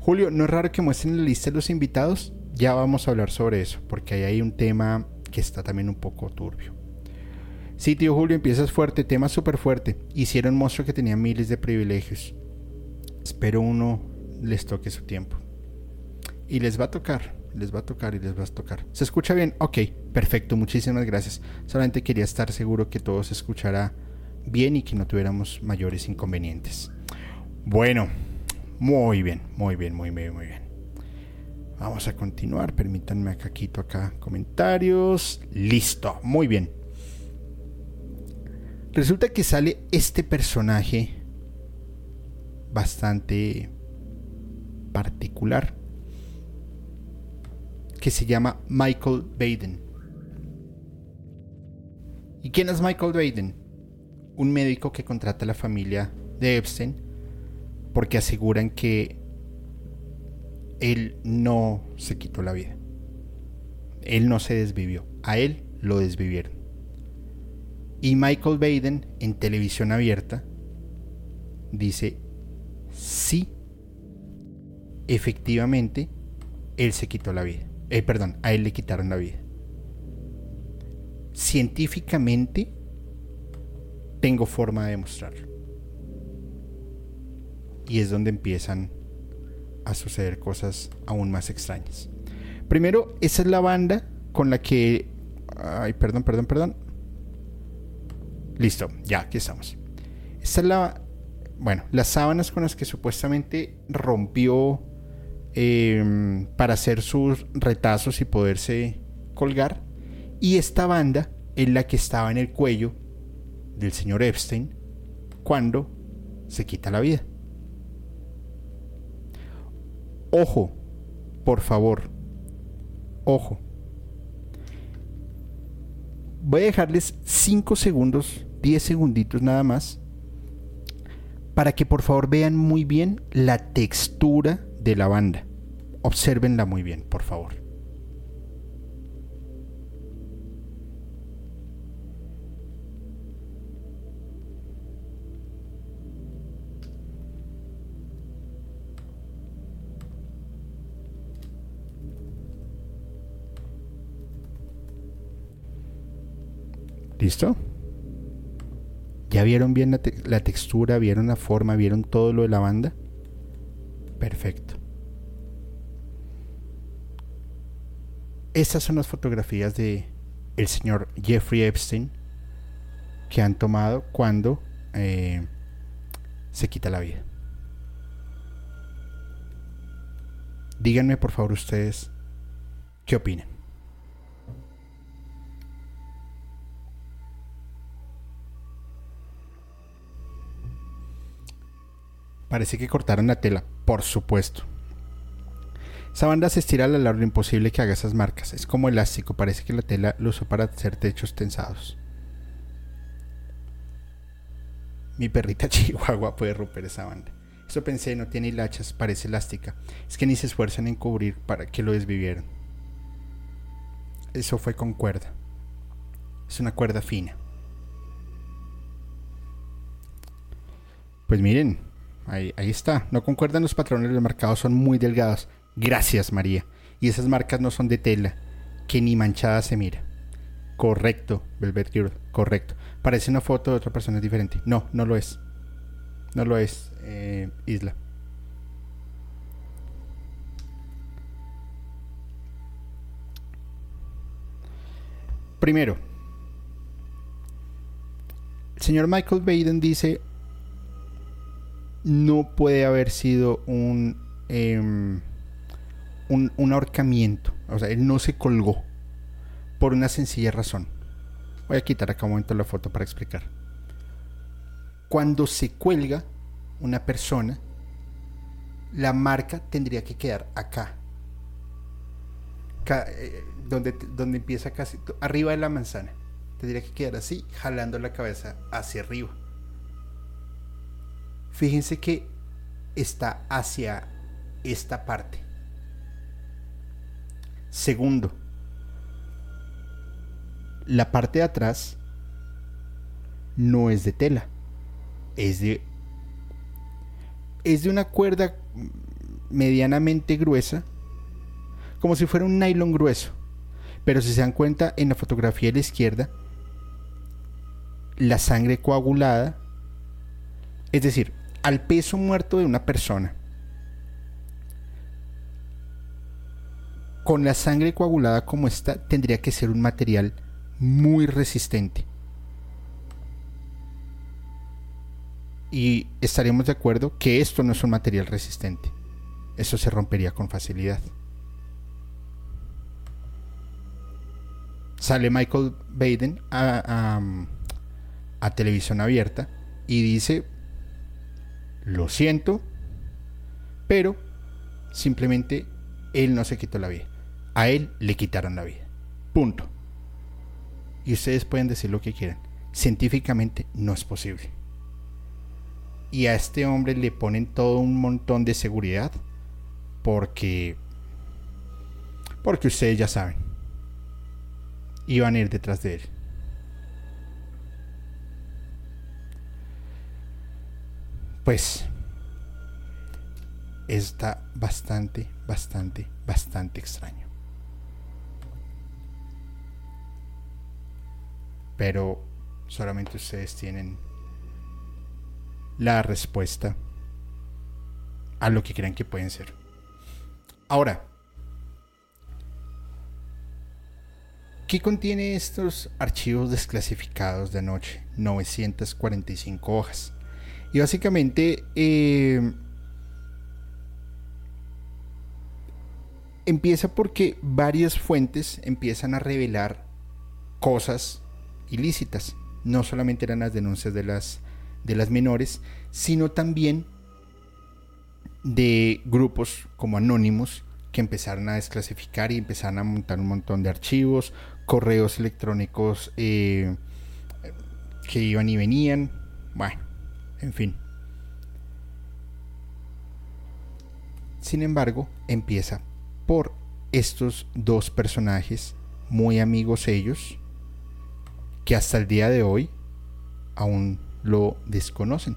Julio, ¿no es raro que muestren la lista de los invitados? Ya vamos a hablar sobre eso, porque ahí hay un tema que está también un poco turbio. Sí, tío Julio, empiezas fuerte, tema súper fuerte. Hicieron monstruo que tenía miles de privilegios. Espero uno les toque su tiempo. Y les va a tocar, les va a tocar y les va a tocar. ¿Se escucha bien? Ok, perfecto, muchísimas gracias. Solamente quería estar seguro que todo se escuchará bien y que no tuviéramos mayores inconvenientes. Bueno, muy bien, muy bien, muy bien, muy bien. Vamos a continuar. Permítanme acá, quito acá comentarios. Listo, muy bien. Resulta que sale este personaje bastante particular que se llama Michael Baden. ¿Y quién es Michael Baden? Un médico que contrata a la familia de Epstein porque aseguran que él no se quitó la vida. Él no se desvivió. A él lo desvivieron. Y Michael Baden en televisión abierta dice, sí, efectivamente, él se quitó la vida. Eh, perdón, a él le quitaron la vida. Científicamente, tengo forma de demostrarlo. Y es donde empiezan a suceder cosas aún más extrañas. Primero, esa es la banda con la que... Ay, perdón, perdón, perdón. Listo, ya, aquí estamos. Esta es la... Bueno, las sábanas con las que supuestamente rompió em, para hacer sus retazos y poderse colgar. Y esta banda es la que estaba en el cuello del señor Epstein cuando se quita la vida. Ojo, por favor. Ojo. Voy a dejarles 5 segundos, 10 segunditos nada más, para que por favor vean muy bien la textura de la banda. Obsérvenla muy bien, por favor. ¿Listo? ¿Ya vieron bien la, textura? ¿Vieron la forma? ¿Vieron todo lo de la banda? Perfecto. Estas son las fotografías de el señor Jeffrey Epstein que han tomado cuando eh, se quita la vida. Díganme por favor ustedes qué opinan. Parece que cortaron la tela, por supuesto. Esa banda se estira a lo largo imposible que haga esas marcas. Es como elástico, parece que la tela lo usó para hacer techos tensados. Mi perrita [laughs] chihuahua puede romper esa banda. Eso pensé, no tiene hilachas, parece elástica. Es que ni se esfuerzan en cubrir para que lo desvivieran. Eso fue con cuerda. Es una cuerda fina. Pues miren, Ahí, está. No concuerdan los patrones los marcados, son muy delgados. Gracias, María. Y esas marcas no son de tela, que ni manchada se mira. Correcto, Velvet Girl, correcto. Parece una foto de otra persona diferente. No, no lo es. No lo es, eh, Isla. Primero, el señor Michael Baden dice, no puede haber sido un, em, un, un ahorcamiento. O sea, él no se colgó por una sencilla razón. Voy a quitar acá un momento la foto para explicar. Cuando se cuelga una persona, la marca tendría que quedar acá. Eh, donde, donde empieza casi arriba de la manzana. Tendría que quedar así, jalando la cabeza hacia arriba. Fíjense que está hacia esta parte. Segundo, la parte de atrás no es de tela, es de es de una cuerda medianamente gruesa, como si fuera un nylon grueso. Pero si se dan cuenta en la fotografía de la izquierda, la sangre coagulada, es decir, al peso muerto de una persona, con la sangre coagulada como está, tendría que ser un material muy resistente. Y estaríamos de acuerdo que esto no es un material resistente. Eso se rompería con facilidad. Sale Michael Baden a, a- a televisión abierta y dice, lo siento, pero simplemente él no se quitó la vida. A él le quitaron la vida. Punto. Y ustedes pueden decir lo que quieran. Científicamente no es posible. Y a este hombre le ponen todo un montón de seguridad porque porque ustedes ya saben. Iban a ir detrás de él. Pues está bastante, bastante, bastante extraño. Pero solamente ustedes tienen la respuesta a lo que crean que pueden ser. Ahora, ¿qué contiene estos archivos desclasificados de anoche? 945 hojas. Y básicamente eh, empieza porque varias fuentes empiezan a revelar cosas ilícitas. No solamente eran las denuncias de las, de las menores, sino también de grupos como anónimos que empezaron a desclasificar y empezaron a montar un montón de archivos, correos electrónicos eh, que iban y venían. Bueno, en fin. Sin embargo, empieza por estos dos personajes, muy amigos ellos, que hasta el día de hoy aún lo desconocen.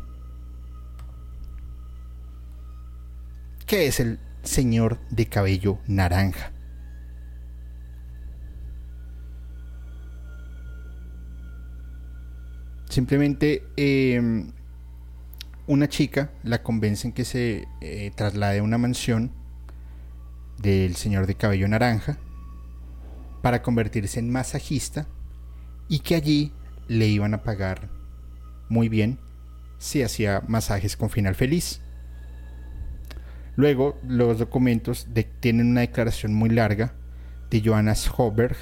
¿Qué es el señor de cabello naranja? Simplemente eh, una chica la convencen que se eh, traslade a una mansión del señor de cabello naranja para convertirse en masajista y que allí le iban a pagar muy bien si hacía masajes con final feliz. Luego los documentos tienen una declaración muy larga de Joanna Hoberg,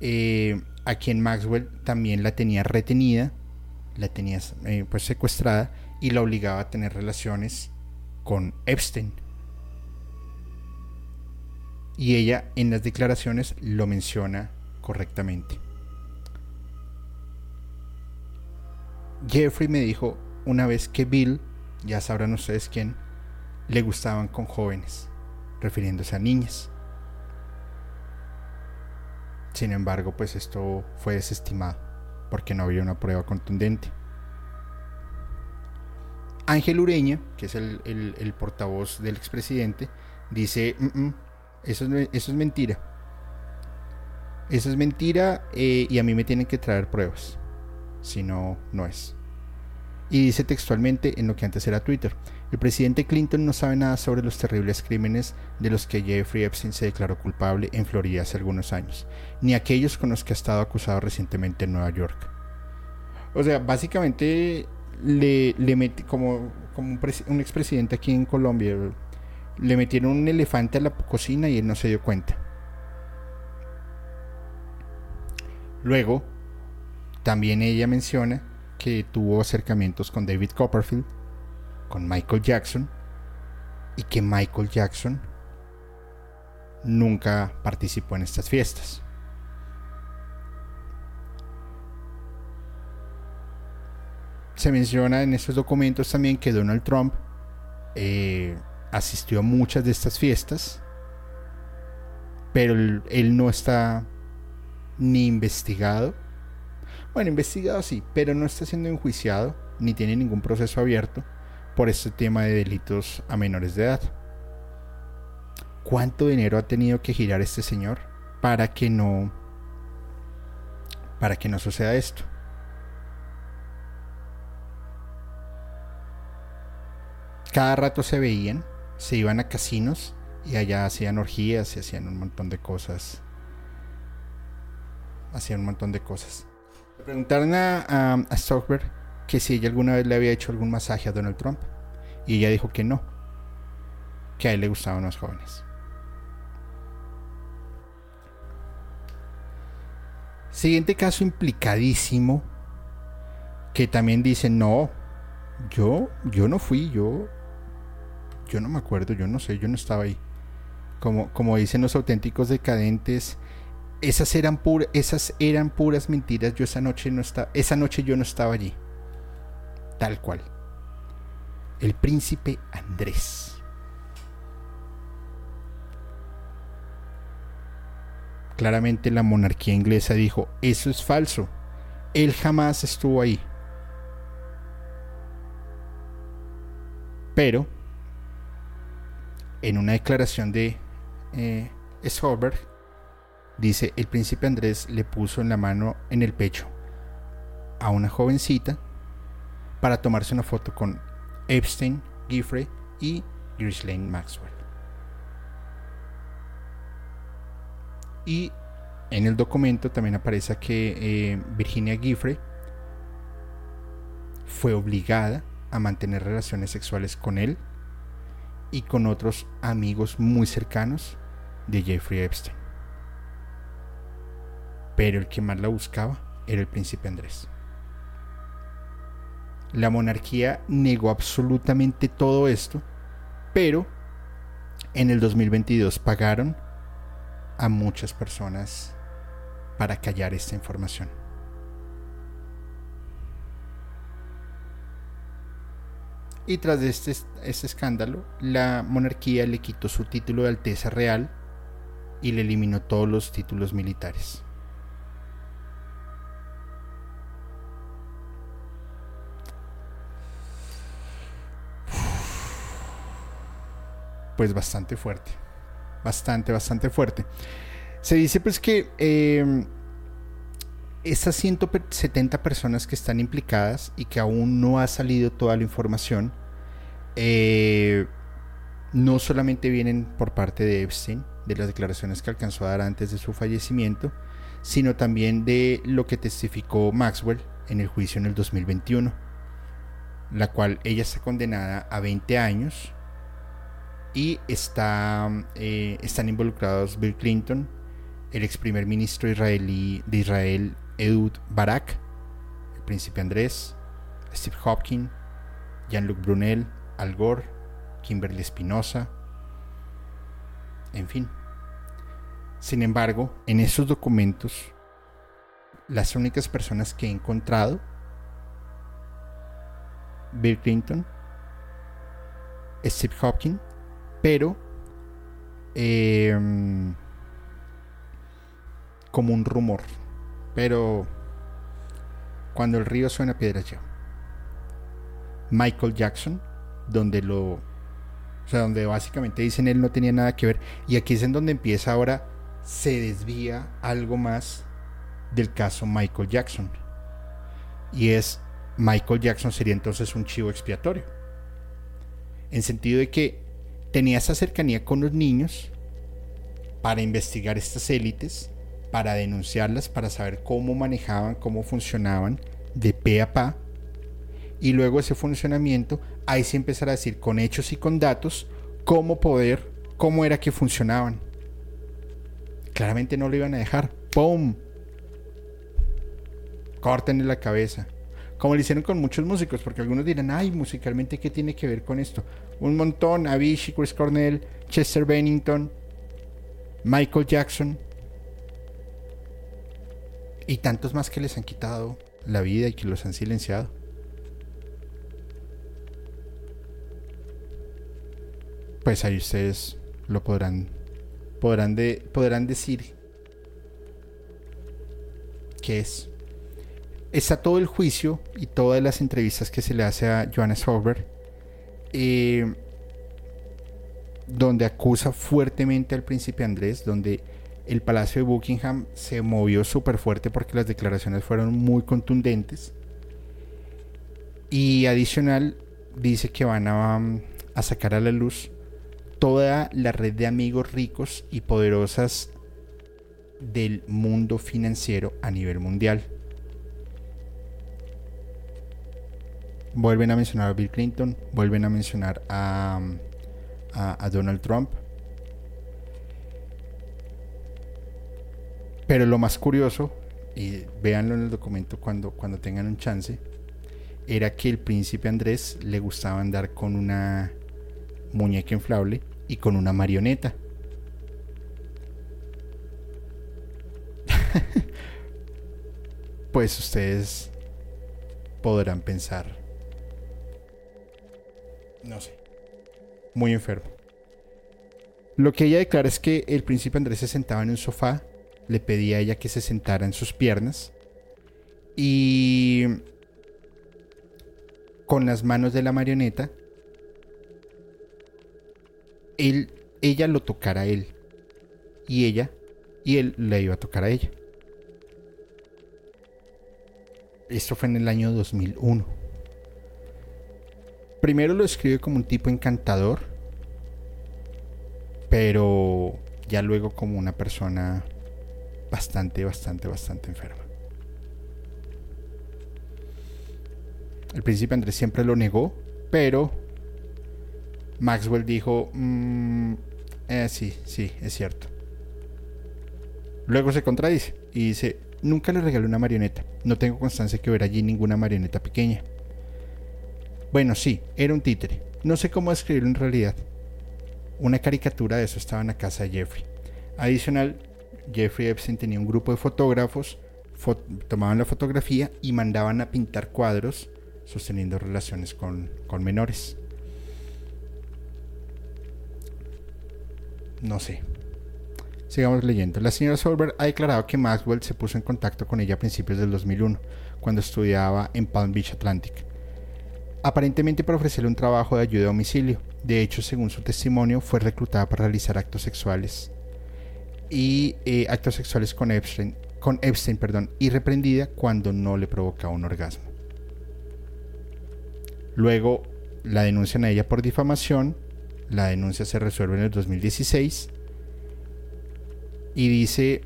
eh, a quien Maxwell también la tenía retenida, la tenía eh, pues secuestrada y la obligaba a tener relaciones con Epstein. Y ella en las declaraciones lo menciona correctamente. Jeffrey me dijo una vez que Bill, ya sabrán ustedes quién, le gustaban con jóvenes, refiriéndose a niñas. Sin embargo, pues esto fue desestimado, porque no había una prueba contundente. Ángel Ureña, que es el, portavoz del expresidente, dice, "Mm, mm, eso, es, me- eso es mentira. eso es mentira eh, y a mí me tienen que traer pruebas. Si no, no es. Y dice textualmente en lo que antes era Twitter. El presidente Clinton no sabe nada sobre los terribles crímenes de los que Jeffrey Epstein se declaró culpable en Florida hace algunos años, ni aquellos con los que ha estado acusado recientemente en Nueva York. O sea, básicamente le, le como, como un, un expresidente aquí en Colombia, le metieron un elefante a la cocina y él no se dio cuenta. Luego, también ella menciona que tuvo acercamientos con David Copperfield, con Michael Jackson, y que Michael Jackson nunca participó en estas fiestas. Se menciona en estos documentos también que Donald Trump eh, asistió a muchas de estas fiestas, pero él no está ni investigado. Bueno, investigado sí, pero no está siendo enjuiciado ni tiene ningún proceso abierto por este tema de delitos a menores de edad. ¿Cuánto dinero ha tenido que girar este señor para que no para que no suceda esto? Cada rato se veían, se iban a casinos y allá hacían orgías y hacían un montón de cosas hacían un montón de cosas. Le preguntaron a, a, Stockberg que si ella alguna vez le había hecho algún masaje a Donald Trump. Y ella dijo que no. Que a él le gustaban los jóvenes. Siguiente caso implicadísimo. Que también dice no. Yo, yo no fui, yo. Yo no me acuerdo, yo no sé, yo no estaba ahí. Como, como dicen los auténticos decadentes, esas eran, esas eran puras mentiras. Yo esa noche no estaba, esa noche yo no estaba allí. Tal cual. El príncipe Andrés. Claramente la monarquía inglesa dijo, eso es falso. Él jamás estuvo ahí. Pero, en una declaración de eh, Dice, el príncipe Andrés le puso en la mano en el pecho a una jovencita para tomarse una foto con Epstein, Giffrey y Ghislaine Maxwell. Y en el documento también aparece que eh, Virginia Giffrey fue obligada a mantener relaciones sexuales con él y con otros amigos muy cercanos de Jeffrey Epstein pero el que más la buscaba era el príncipe Andrés. La monarquía negó absolutamente todo esto, pero en el 2022 pagaron a muchas personas para callar esta información. Y tras este, este escándalo, la monarquía le quitó su título de Alteza Real y le eliminó todos los títulos militares. pues bastante fuerte. Bastante, bastante fuerte. Se dice pues que eh, estas 170 personas que están implicadas y que aún no ha salido toda la información, eh, no solamente vienen por parte de Epstein, de las declaraciones que alcanzó a dar antes de su fallecimiento, sino también de lo que testificó Maxwell en el juicio en el 2021, la cual ella está condenada a 20 años y está, eh, están involucrados Bill Clinton, el ex primer ministro de Israel Ehud Barak, el príncipe Andrés, Steve Hopkins, Jean-Luc Brunel, Al Gore, Kimberly Espinosa, en fin. Sin embargo, en esos documentos, las únicas personas que he encontrado, Bill Clinton, Steve Hopkins, pero em, como un rumor. Pero cuando el río suena piedras ya. Michael Jackson, donde lo, o sea, donde básicamente dicen él no tenía nada que ver. Y aquí es en donde empieza ahora se desvía algo más del caso Michael Jackson. Y es, Michael Jackson sería entonces un chivo expiatorio. En sentido de que tenía esa cercanía con los niños para investigar estas élites, para denunciarlas, para saber cómo manejaban, cómo funcionaban de pe a pa. Y luego ese funcionamiento, ahí sí empezar a decir con hechos y con datos cómo poder, cómo era que funcionaban. Claramente no lo iban a dejar. ¡Pum! Córtenle la cabeza. Como lo hicieron con muchos músicos, porque algunos dirán, ay, musicalmente, ¿qué tiene que ver con esto? Un montón, Avicii, Chris Cornell, Chester Bennington, Michael Jackson y tantos más que les han quitado la vida y que los han silenciado. Pues ahí ustedes lo podrán podrán de, podrán decir que es está todo el juicio y todas las entrevistas que se le hace a Johannes Hover eh, donde acusa fuertemente al príncipe Andrés, donde el Palacio de Buckingham se movió súper fuerte porque las declaraciones fueron muy contundentes. Y adicional dice que van a, a sacar a la luz toda la red de amigos ricos y poderosas del mundo financiero a nivel mundial. Vuelven a mencionar a Bill Clinton, vuelven a mencionar a, a, Donald Trump. Pero lo más curioso, y véanlo en el documento cuando, cuando tengan un chance, era que el príncipe Andrés le gustaba andar con una muñeca inflable y con una marioneta. [laughs] pues ustedes podrán pensar. No sé muy enfermo. Lo que ella declara es que el príncipe Andrés se sentaba en un sofá, le pedía a ella que se sentara en sus piernas y con las manos de la marioneta, él, ella lo tocara a él y ella y él le iba a tocar a ella. Esto fue en el año 2001. Primero lo escribe como un tipo encantador, pero ya luego como una persona bastante, bastante, bastante enferma. El príncipe Andrés siempre lo negó, pero Maxwell dijo, mm, eh, sí, sí, es cierto. Luego se contradice y dice, nunca le regalé una marioneta. No tengo constancia que hubiera allí ninguna marioneta pequeña. Bueno, sí, era un títere. No sé cómo describirlo en realidad. Una caricatura de eso estaba en la casa de Jeffrey. Adicional, Jeffrey Epstein tenía un grupo de fotógrafos, tomaban la fotografía y mandaban a pintar cuadros sosteniendo relaciones con, con menores. No sé. Sigamos leyendo. La señora Solberg ha declarado que Maxwell se puso en contacto con ella a principios del 2001, cuando estudiaba en Palm Beach Atlantic aparentemente para ofrecerle un trabajo de ayuda a domicilio. De hecho, según su testimonio, fue reclutada para realizar actos sexuales y eh, actos sexuales con Epstein, con Epstein perdón, y reprendida cuando no le provocaba un orgasmo. Luego la denuncian a ella por difamación. La denuncia se resuelve en el 2016 y dice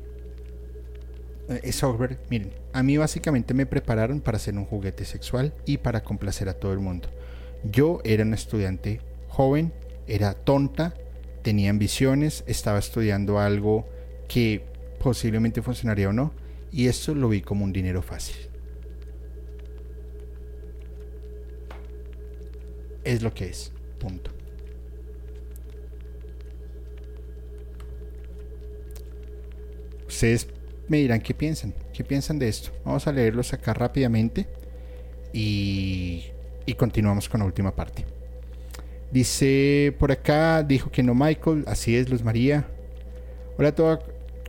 eh, Software, miren, a mí básicamente me prepararon para ser un juguete sexual y para complacer a todo el mundo. Yo era un estudiante joven, era tonta, tenía ambiciones, estaba estudiando algo que posiblemente funcionaría o no, y esto lo vi como un dinero fácil. Es lo que es, punto. Ustedes me dirán qué piensan, qué piensan de esto. Vamos a leerlos acá rápidamente y, y continuamos con la última parte. Dice por acá, dijo que no Michael, así es Luz María. Hola toda,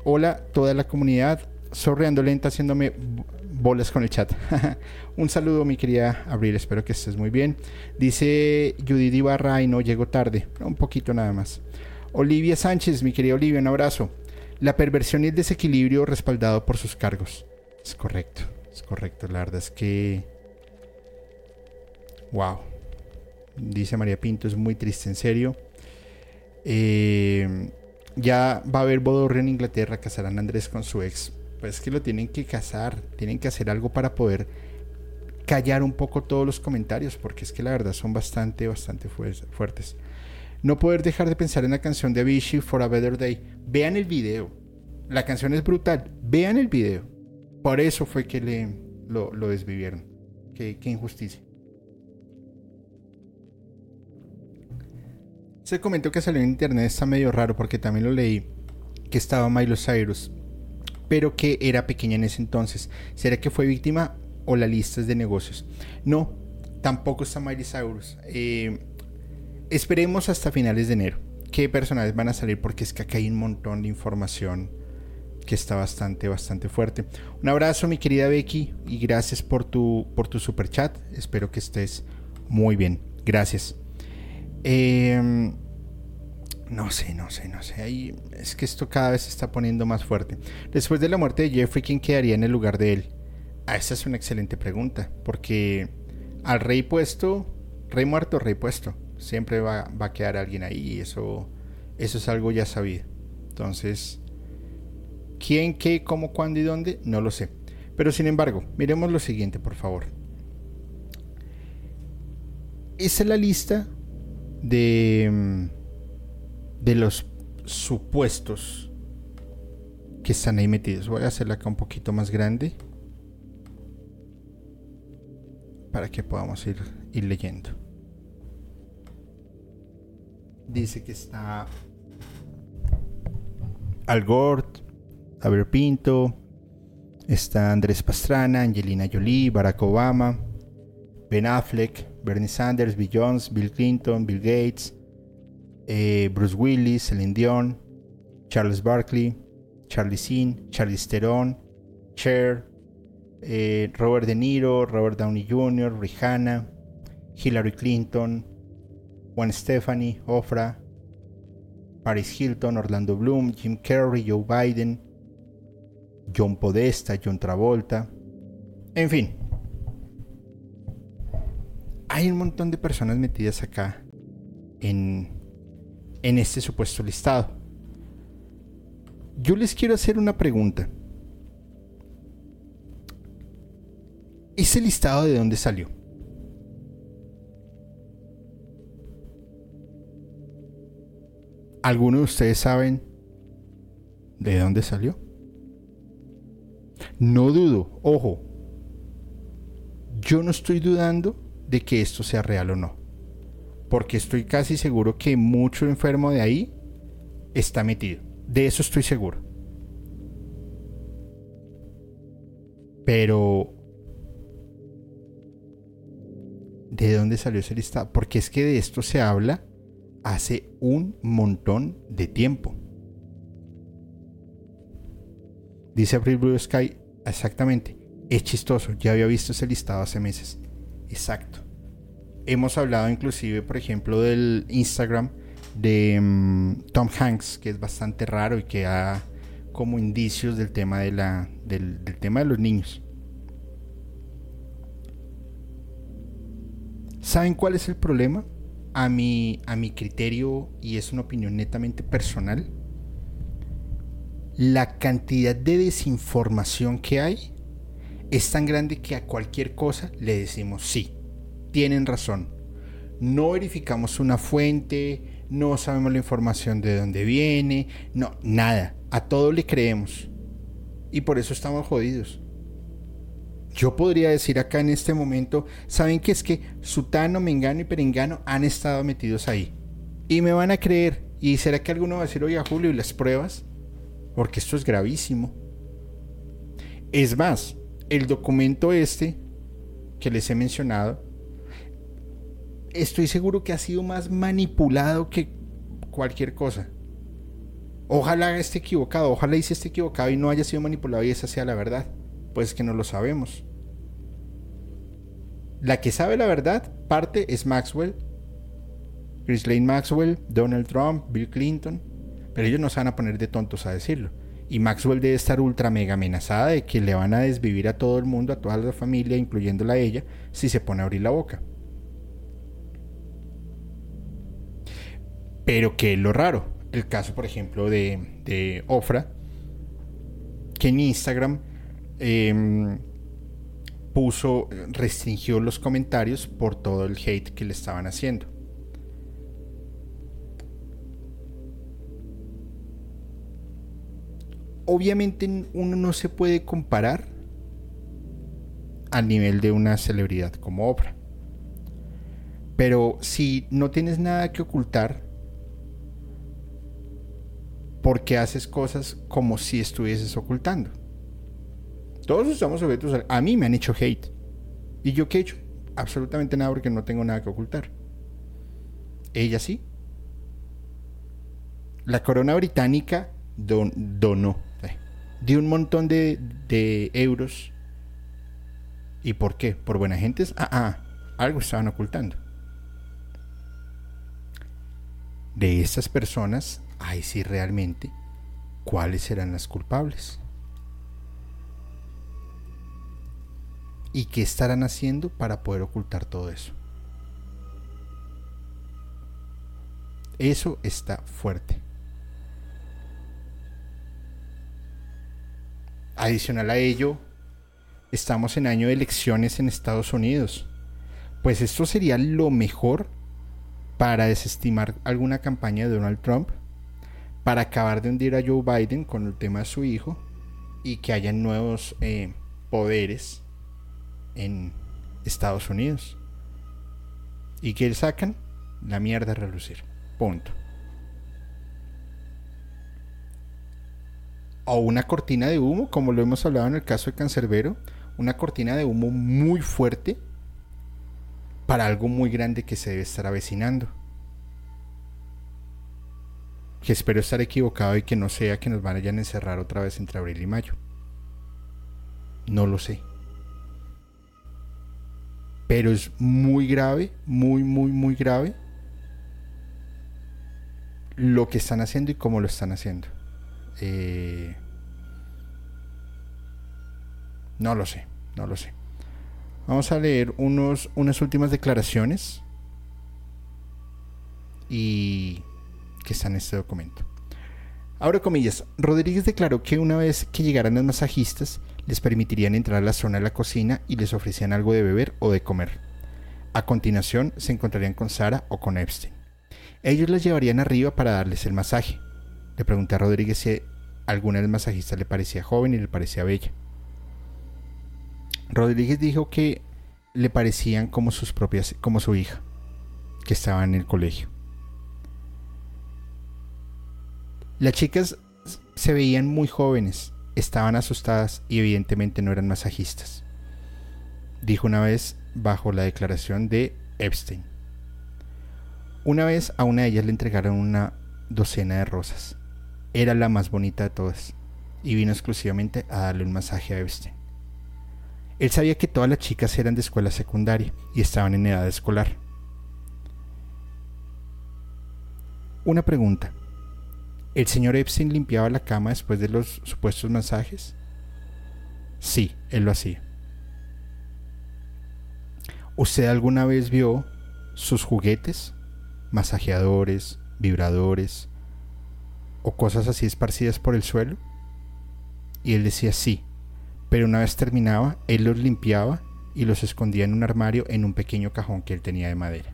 hola toda la comunidad, sorreando lenta haciéndome bolas con el chat. [laughs] Un saludo mi querida Abril, espero que estés muy bien. Dice Judith Ibarra y no llego tarde, un poquito nada más. Olivia Sánchez, mi querida Olivia, un abrazo. La perversión y el desequilibrio respaldado por sus cargos. Es correcto, es correcto. La verdad es que... Wow. Dice María Pinto, es muy triste, en serio. Eh, ya va a haber bodorrio en Inglaterra, casarán a Andrés con su ex. Pues es que lo tienen que casar, tienen que hacer algo para poder callar un poco todos los comentarios, porque es que la verdad son bastante, bastante fuertes. No poder dejar de pensar en la canción de Avicii, For a Better Day. Vean el video. La canción es brutal. Vean el video. Por eso fue que le, lo, desvivieron. Qué, qué injusticia. Ese comento que salió en internet está medio raro porque también lo leí. Que estaba Miley Cyrus. Pero que era pequeña en ese entonces. ¿Será que fue víctima o la lista de negocios. No, tampoco está Miley Cyrus. Eh, esperemos hasta finales de enero. ¿Qué personajes van a salir? Porque es que acá hay un montón de información que está bastante, bastante fuerte. Un abrazo, mi querida Becky, y gracias por tu, por tu super chat. Espero que estés muy bien. Gracias. Em, no sé, no sé, no sé. Ahí es que esto cada vez se está poniendo más fuerte. Después de la muerte de Jeffrey, ¿quién quedaría en el lugar de él? Ah, esa es una excelente pregunta, porque al rey puesto, rey muerto, rey puesto, siempre va, a quedar alguien ahí eso, eso es algo ya sabido. Entonces, ¿quién, qué, cómo, cuándo y dónde? No lo sé. Pero sin embargo, miremos lo siguiente, por favor. Esa es la lista de, de los supuestos que están ahí metidos. Voy a hacerla acá un poquito más grande. para que podamos ir, ir leyendo. Dice que está Al Gore, Aber Pinto, está Andrés Pastrana, Angelina Jolie, Barack Obama, Ben Affleck, Bernie Sanders, Bill Jones, Bill Clinton, Bill Gates, eh, Bruce Willis, Celine Dion, Charles Barkley, Charlie Sin, Charlie Theron, Cher, eh, Robert De Niro, Robert Downey Jr., Rihanna, Hillary Clinton, Juan Stephanie, Ofra, Paris Hilton, Orlando Bloom, Jim Carrey, Joe Biden, John Podesta, John Travolta, en fin. Hay un montón de personas metidas acá en, en este supuesto listado. Yo les quiero hacer una pregunta. ¿Ese listado de dónde salió? ¿Alguno de ustedes saben de dónde salió? No dudo, ojo, yo no estoy dudando de que esto sea real o no. Porque estoy casi seguro que mucho enfermo de ahí está metido. De eso estoy seguro. Pero ¿De dónde salió ese listado? Porque es que de esto se habla hace un montón de tiempo. Dice April Blue Sky, exactamente. Es chistoso, ya había visto ese listado hace meses. Exacto. Hemos hablado inclusive, por ejemplo, del Instagram de mm, Tom Hanks, que es bastante raro y que da como indicios del tema de la, del tema de los niños. ¿Saben cuál es el problema? A mi, a mi criterio, y es una opinión netamente personal, la cantidad de desinformación que hay es tan grande que a cualquier cosa le decimos sí, tienen razón. No verificamos una fuente, no sabemos la información de dónde viene, no, nada. A todo le creemos. Y por eso estamos jodidos. Yo podría decir acá en este momento, ¿saben qué es que Sutano, Mengano y Perengano han estado metidos ahí? Y me van a creer. ¿Y será que alguno va a decir, oye, Julio, ¿y las pruebas? Porque esto es gravísimo. Es más, el documento este que les he mencionado, estoy seguro que ha sido más manipulado que cualquier cosa. Ojalá esté equivocado, ojalá hice esté equivocado y no haya sido manipulado y esa sea la verdad. Pues que no lo sabemos. La que sabe la verdad, parte es Maxwell, Lane Maxwell, Donald Trump, Bill Clinton, pero ellos no se van a poner de tontos a decirlo. Y Maxwell debe estar ultra mega amenazada de que le van a desvivir a todo el mundo, a toda la familia, incluyéndola a ella, si se pone a abrir la boca. Pero que es lo raro. El caso, por ejemplo, de, de Ofra, que en Instagram em, puso, restringió los comentarios por todo el hate que le estaban haciendo. Obviamente uno no se puede comparar al nivel de una celebridad como Oprah. Pero si no tienes nada que ocultar, ¿por qué haces cosas como si estuvieses ocultando? Todos estamos sujetos a... A mí me han hecho hate. ¿Y yo qué he hecho? Absolutamente nada porque no tengo nada que ocultar. Ella sí. La corona británica donó. Dio un montón de, de, euros. ¿Y por qué? ¿Por buena gente? Ah, ah, algo estaban ocultando. De estas personas, hay sí realmente, ¿cuáles serán las culpables? ¿Y qué estarán haciendo para poder ocultar todo eso? Eso está fuerte. Adicional a ello, estamos en año de elecciones en Estados Unidos. Pues esto sería lo mejor para desestimar alguna campaña de Donald Trump, para acabar de hundir a Joe Biden con el tema de su hijo y que haya nuevos eh, poderes en Estados Unidos. ¿Y que sacan? La mierda a relucir. Punto. O una cortina de humo, como lo hemos hablado en el caso de Cancerbero, una cortina de humo muy fuerte para algo muy grande que se debe estar avecinando. Que espero estar equivocado y que no sea que nos vayan a encerrar otra vez entre abril y mayo. No lo sé. Pero es muy grave, muy, muy, muy grave lo que están haciendo y cómo lo están haciendo. Eh, no lo sé, no lo sé. Vamos a leer unos, unas últimas declaraciones y que están en este documento. Ahora comillas, Rodríguez declaró que una vez que llegaran los masajistas, les permitirían entrar a la zona de la cocina y les ofrecían algo de beber o de comer. A continuación se encontrarían con Sara o con Epstein. Ellos las llevarían arriba para darles el masaje. Le pregunté a Rodríguez si alguna del masajista le parecía joven y le parecía bella. Rodríguez dijo que le parecían como sus propias, como su hija, que estaba en el colegio. Las chicas se veían muy jóvenes, estaban asustadas y evidentemente no eran masajistas, dijo una vez bajo la declaración de Epstein. Una vez a una de ellas le entregaron una docena de rosas. Era la más bonita de todas y vino exclusivamente a darle un masaje a Epstein. Él sabía que todas las chicas eran de escuela secundaria y estaban en edad escolar. Una pregunta. ¿El señor Epstein limpiaba la cama después de los supuestos masajes? Sí, él lo hacía. ¿Usted alguna vez vio sus juguetes, masajeadores, vibradores o cosas así esparcidas por el suelo? Y él decía sí, pero una vez terminaba, él los limpiaba y los escondía en un armario en un pequeño cajón que él tenía de madera.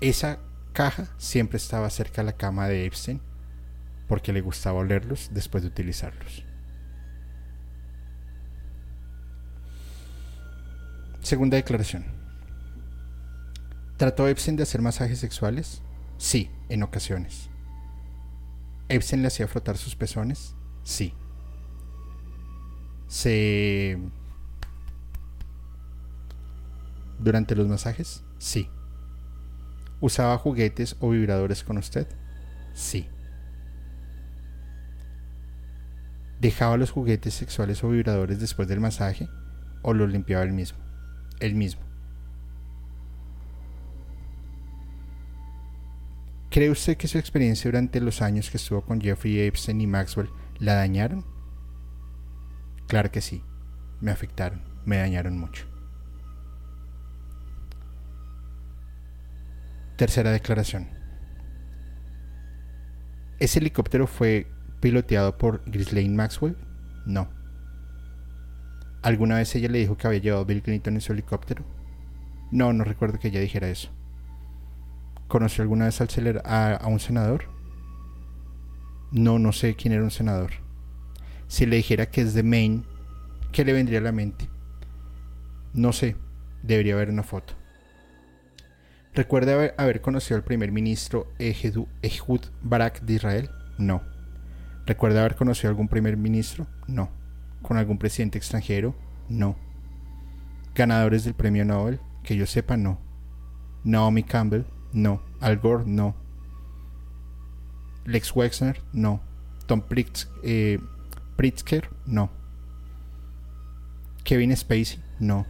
Esa caja siempre estaba cerca de la cama de Epstein porque le gustaba olerlos después de utilizarlos. Segunda declaración. ¿Trató Epstein de hacer masajes sexuales? Sí, en ocasiones. ¿Epstein le hacía frotar sus pezones? Sí. ¿Se... ¿Durante los masajes? Sí. ¿Usaba juguetes o vibradores con usted? Sí. ¿Dejaba los juguetes sexuales o vibradores después del masaje o los limpiaba él mismo? Él mismo. ¿Cree usted que su experiencia durante los años que estuvo con Jeffrey Epstein y Maxwell la dañaron? Claro que sí, me afectaron, me dañaron mucho. Tercera declaración. ¿Ese helicóptero fue piloteado por Ghislaine Maxwell? No. ¿Alguna vez ella le dijo que había llevado a Bill Clinton en su helicóptero? No, no recuerdo que ella dijera eso. ¿Conoció alguna vez al a, a un senador? No, no sé quién era un senador. Si le dijera que es de Maine, ¿qué le vendría a la mente? No sé, debería haber una foto. ¿Recuerda haber, conocido al primer ministro Ehud Barak de Israel? No. ¿Recuerda haber conocido algún primer ministro? No. ¿Con algún presidente extranjero? No. ¿Ganadores del premio Nobel? Que yo sepa, no. Naomi Campbell? No. Al Gore? No. Lex Wexner? No. Tom eh, Pritzker? No. Kevin Spacey? No.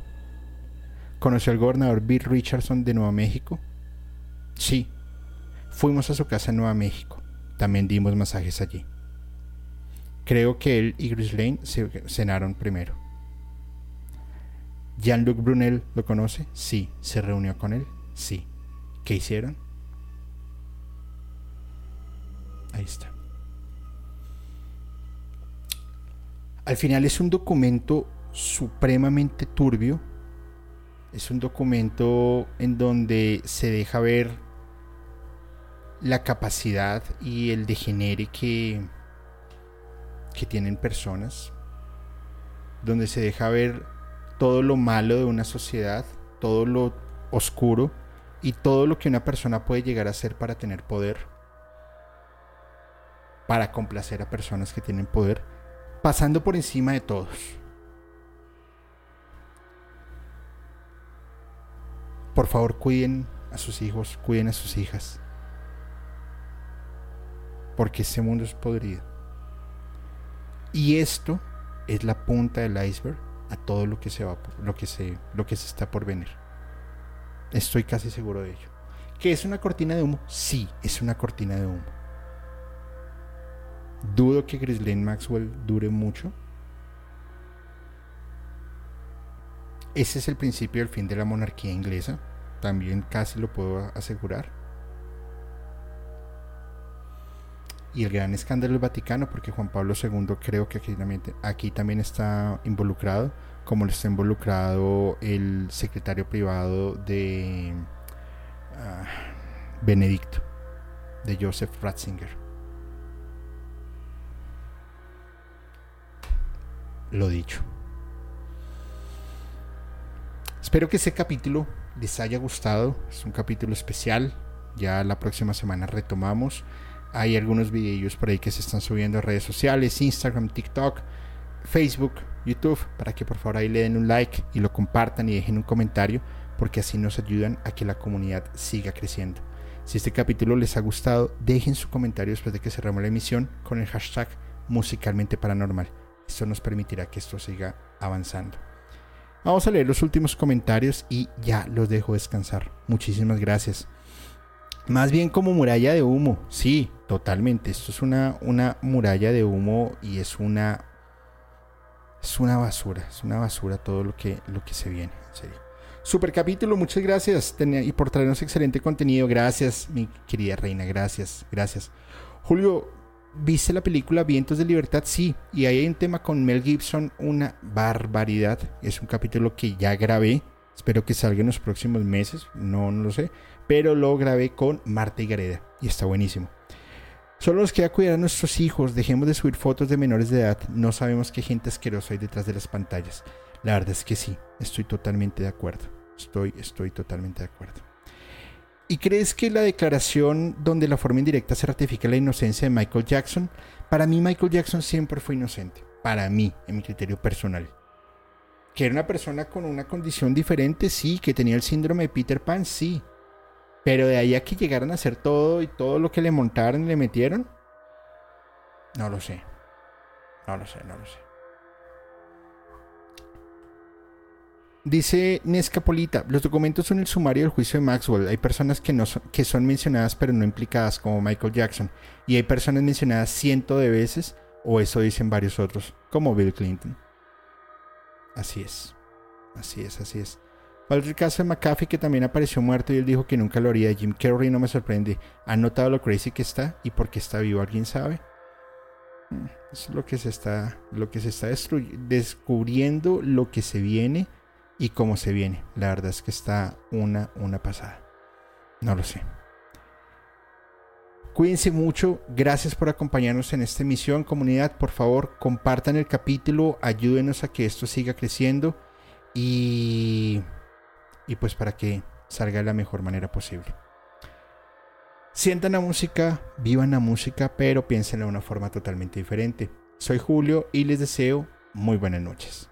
¿Conoció al gobernador Bill Richardson de Nueva México? Sí. Fuimos a su casa en Nueva México. También dimos masajes allí. Creo que él y Lane se cenaron primero. ¿Jean-Luc Brunel lo conoce? Sí. ¿Se reunió con él? Sí. ¿Qué hicieron? Ahí está. Al final es un documento supremamente turbio es un documento en donde se deja ver la capacidad y el degenere que, que tienen personas, donde se deja ver todo lo malo de una sociedad, todo lo oscuro y todo lo que una persona puede llegar a hacer para tener poder, para complacer a personas que tienen poder, pasando por encima de todos. Por favor, cuiden a sus hijos, cuiden a sus hijas. Porque este mundo es podrido. Y esto es la punta del iceberg a todo lo que se va lo que se lo que se está por venir. Estoy casi seguro de ello. ¿Que es una cortina de humo? Sí, es una cortina de humo. Dudo que Ghislaine Maxwell dure mucho. Ese es el principio del fin de la monarquía inglesa, también casi lo puedo asegurar. Y el gran escándalo del Vaticano, porque Juan Pablo II creo que aquí también, aquí también está involucrado, como lo está involucrado el secretario privado de ah, Benedicto, de Joseph Ratzinger. Lo dicho. Espero que ese capítulo les haya gustado. Es un capítulo especial. Ya la próxima semana retomamos. Hay algunos videos por ahí que se están subiendo a redes sociales, Instagram, TikTok, Facebook, YouTube, para que por favor ahí le den un like y lo compartan y dejen un comentario, porque así nos ayudan a que la comunidad siga creciendo. Si este capítulo les ha gustado, dejen su comentario después de que cerramos la emisión con el hashtag musicalmente paranormal. Esto nos permitirá que esto siga avanzando. Vamos a leer los últimos comentarios y ya los dejo descansar. Muchísimas gracias. Más bien como muralla de humo. Sí, totalmente. Esto es una, una muralla de humo y es una. Es una basura. Es una basura todo lo que, lo que se viene. Super capítulo, muchas gracias. Y por traernos excelente contenido. Gracias, mi querida reina. Gracias, gracias. Julio, ¿Viste la película Vientos de Libertad? Sí, y ahí hay un tema con Mel Gibson, una barbaridad. Es un capítulo que ya grabé, espero que salga en los próximos meses, no, no lo sé, pero lo grabé con Marta y Gareda y está buenísimo. Solo nos queda cuidar a nuestros hijos, dejemos de subir fotos de menores de edad, no sabemos qué gente asquerosa hay detrás de las pantallas. La verdad es que sí, estoy totalmente de acuerdo, estoy, estoy totalmente de acuerdo. ¿Y crees que la declaración donde la forma indirecta se ratifica la inocencia de Michael Jackson? Para mí Michael Jackson siempre fue inocente. Para mí, en mi criterio personal. Que era una persona con una condición diferente, sí. Que tenía el síndrome de Peter Pan, sí. Pero de ahí a que llegaran a hacer todo y todo lo que le montaron y le metieron, no lo sé. No lo sé, no lo sé. Dice Nescapolita, los documentos son el sumario del juicio de Maxwell. Hay personas que, no son, que son mencionadas pero no implicadas, como Michael Jackson. Y hay personas mencionadas cientos de veces, o eso dicen varios otros, como Bill Clinton. Así es. Así es, así es. El caso de McAfee que también apareció muerto y él dijo que nunca lo haría. Jim Carrey no me sorprende. ¿Ha notado lo crazy que está y por qué está vivo? ¿Alguien sabe? Mm, es lo que se está, lo que se está descubriendo, lo que se viene y cómo se viene. La verdad es que está una, una pasada. No lo sé. Cuídense mucho, gracias por acompañarnos en esta emisión. Comunidad, por favor, compartan el capítulo, ayúdenos a que esto siga creciendo y, y pues para que salga de la mejor manera posible. Sientan la música, vivan la música, pero piensen de una forma totalmente diferente. Soy Julio y les deseo muy buenas noches.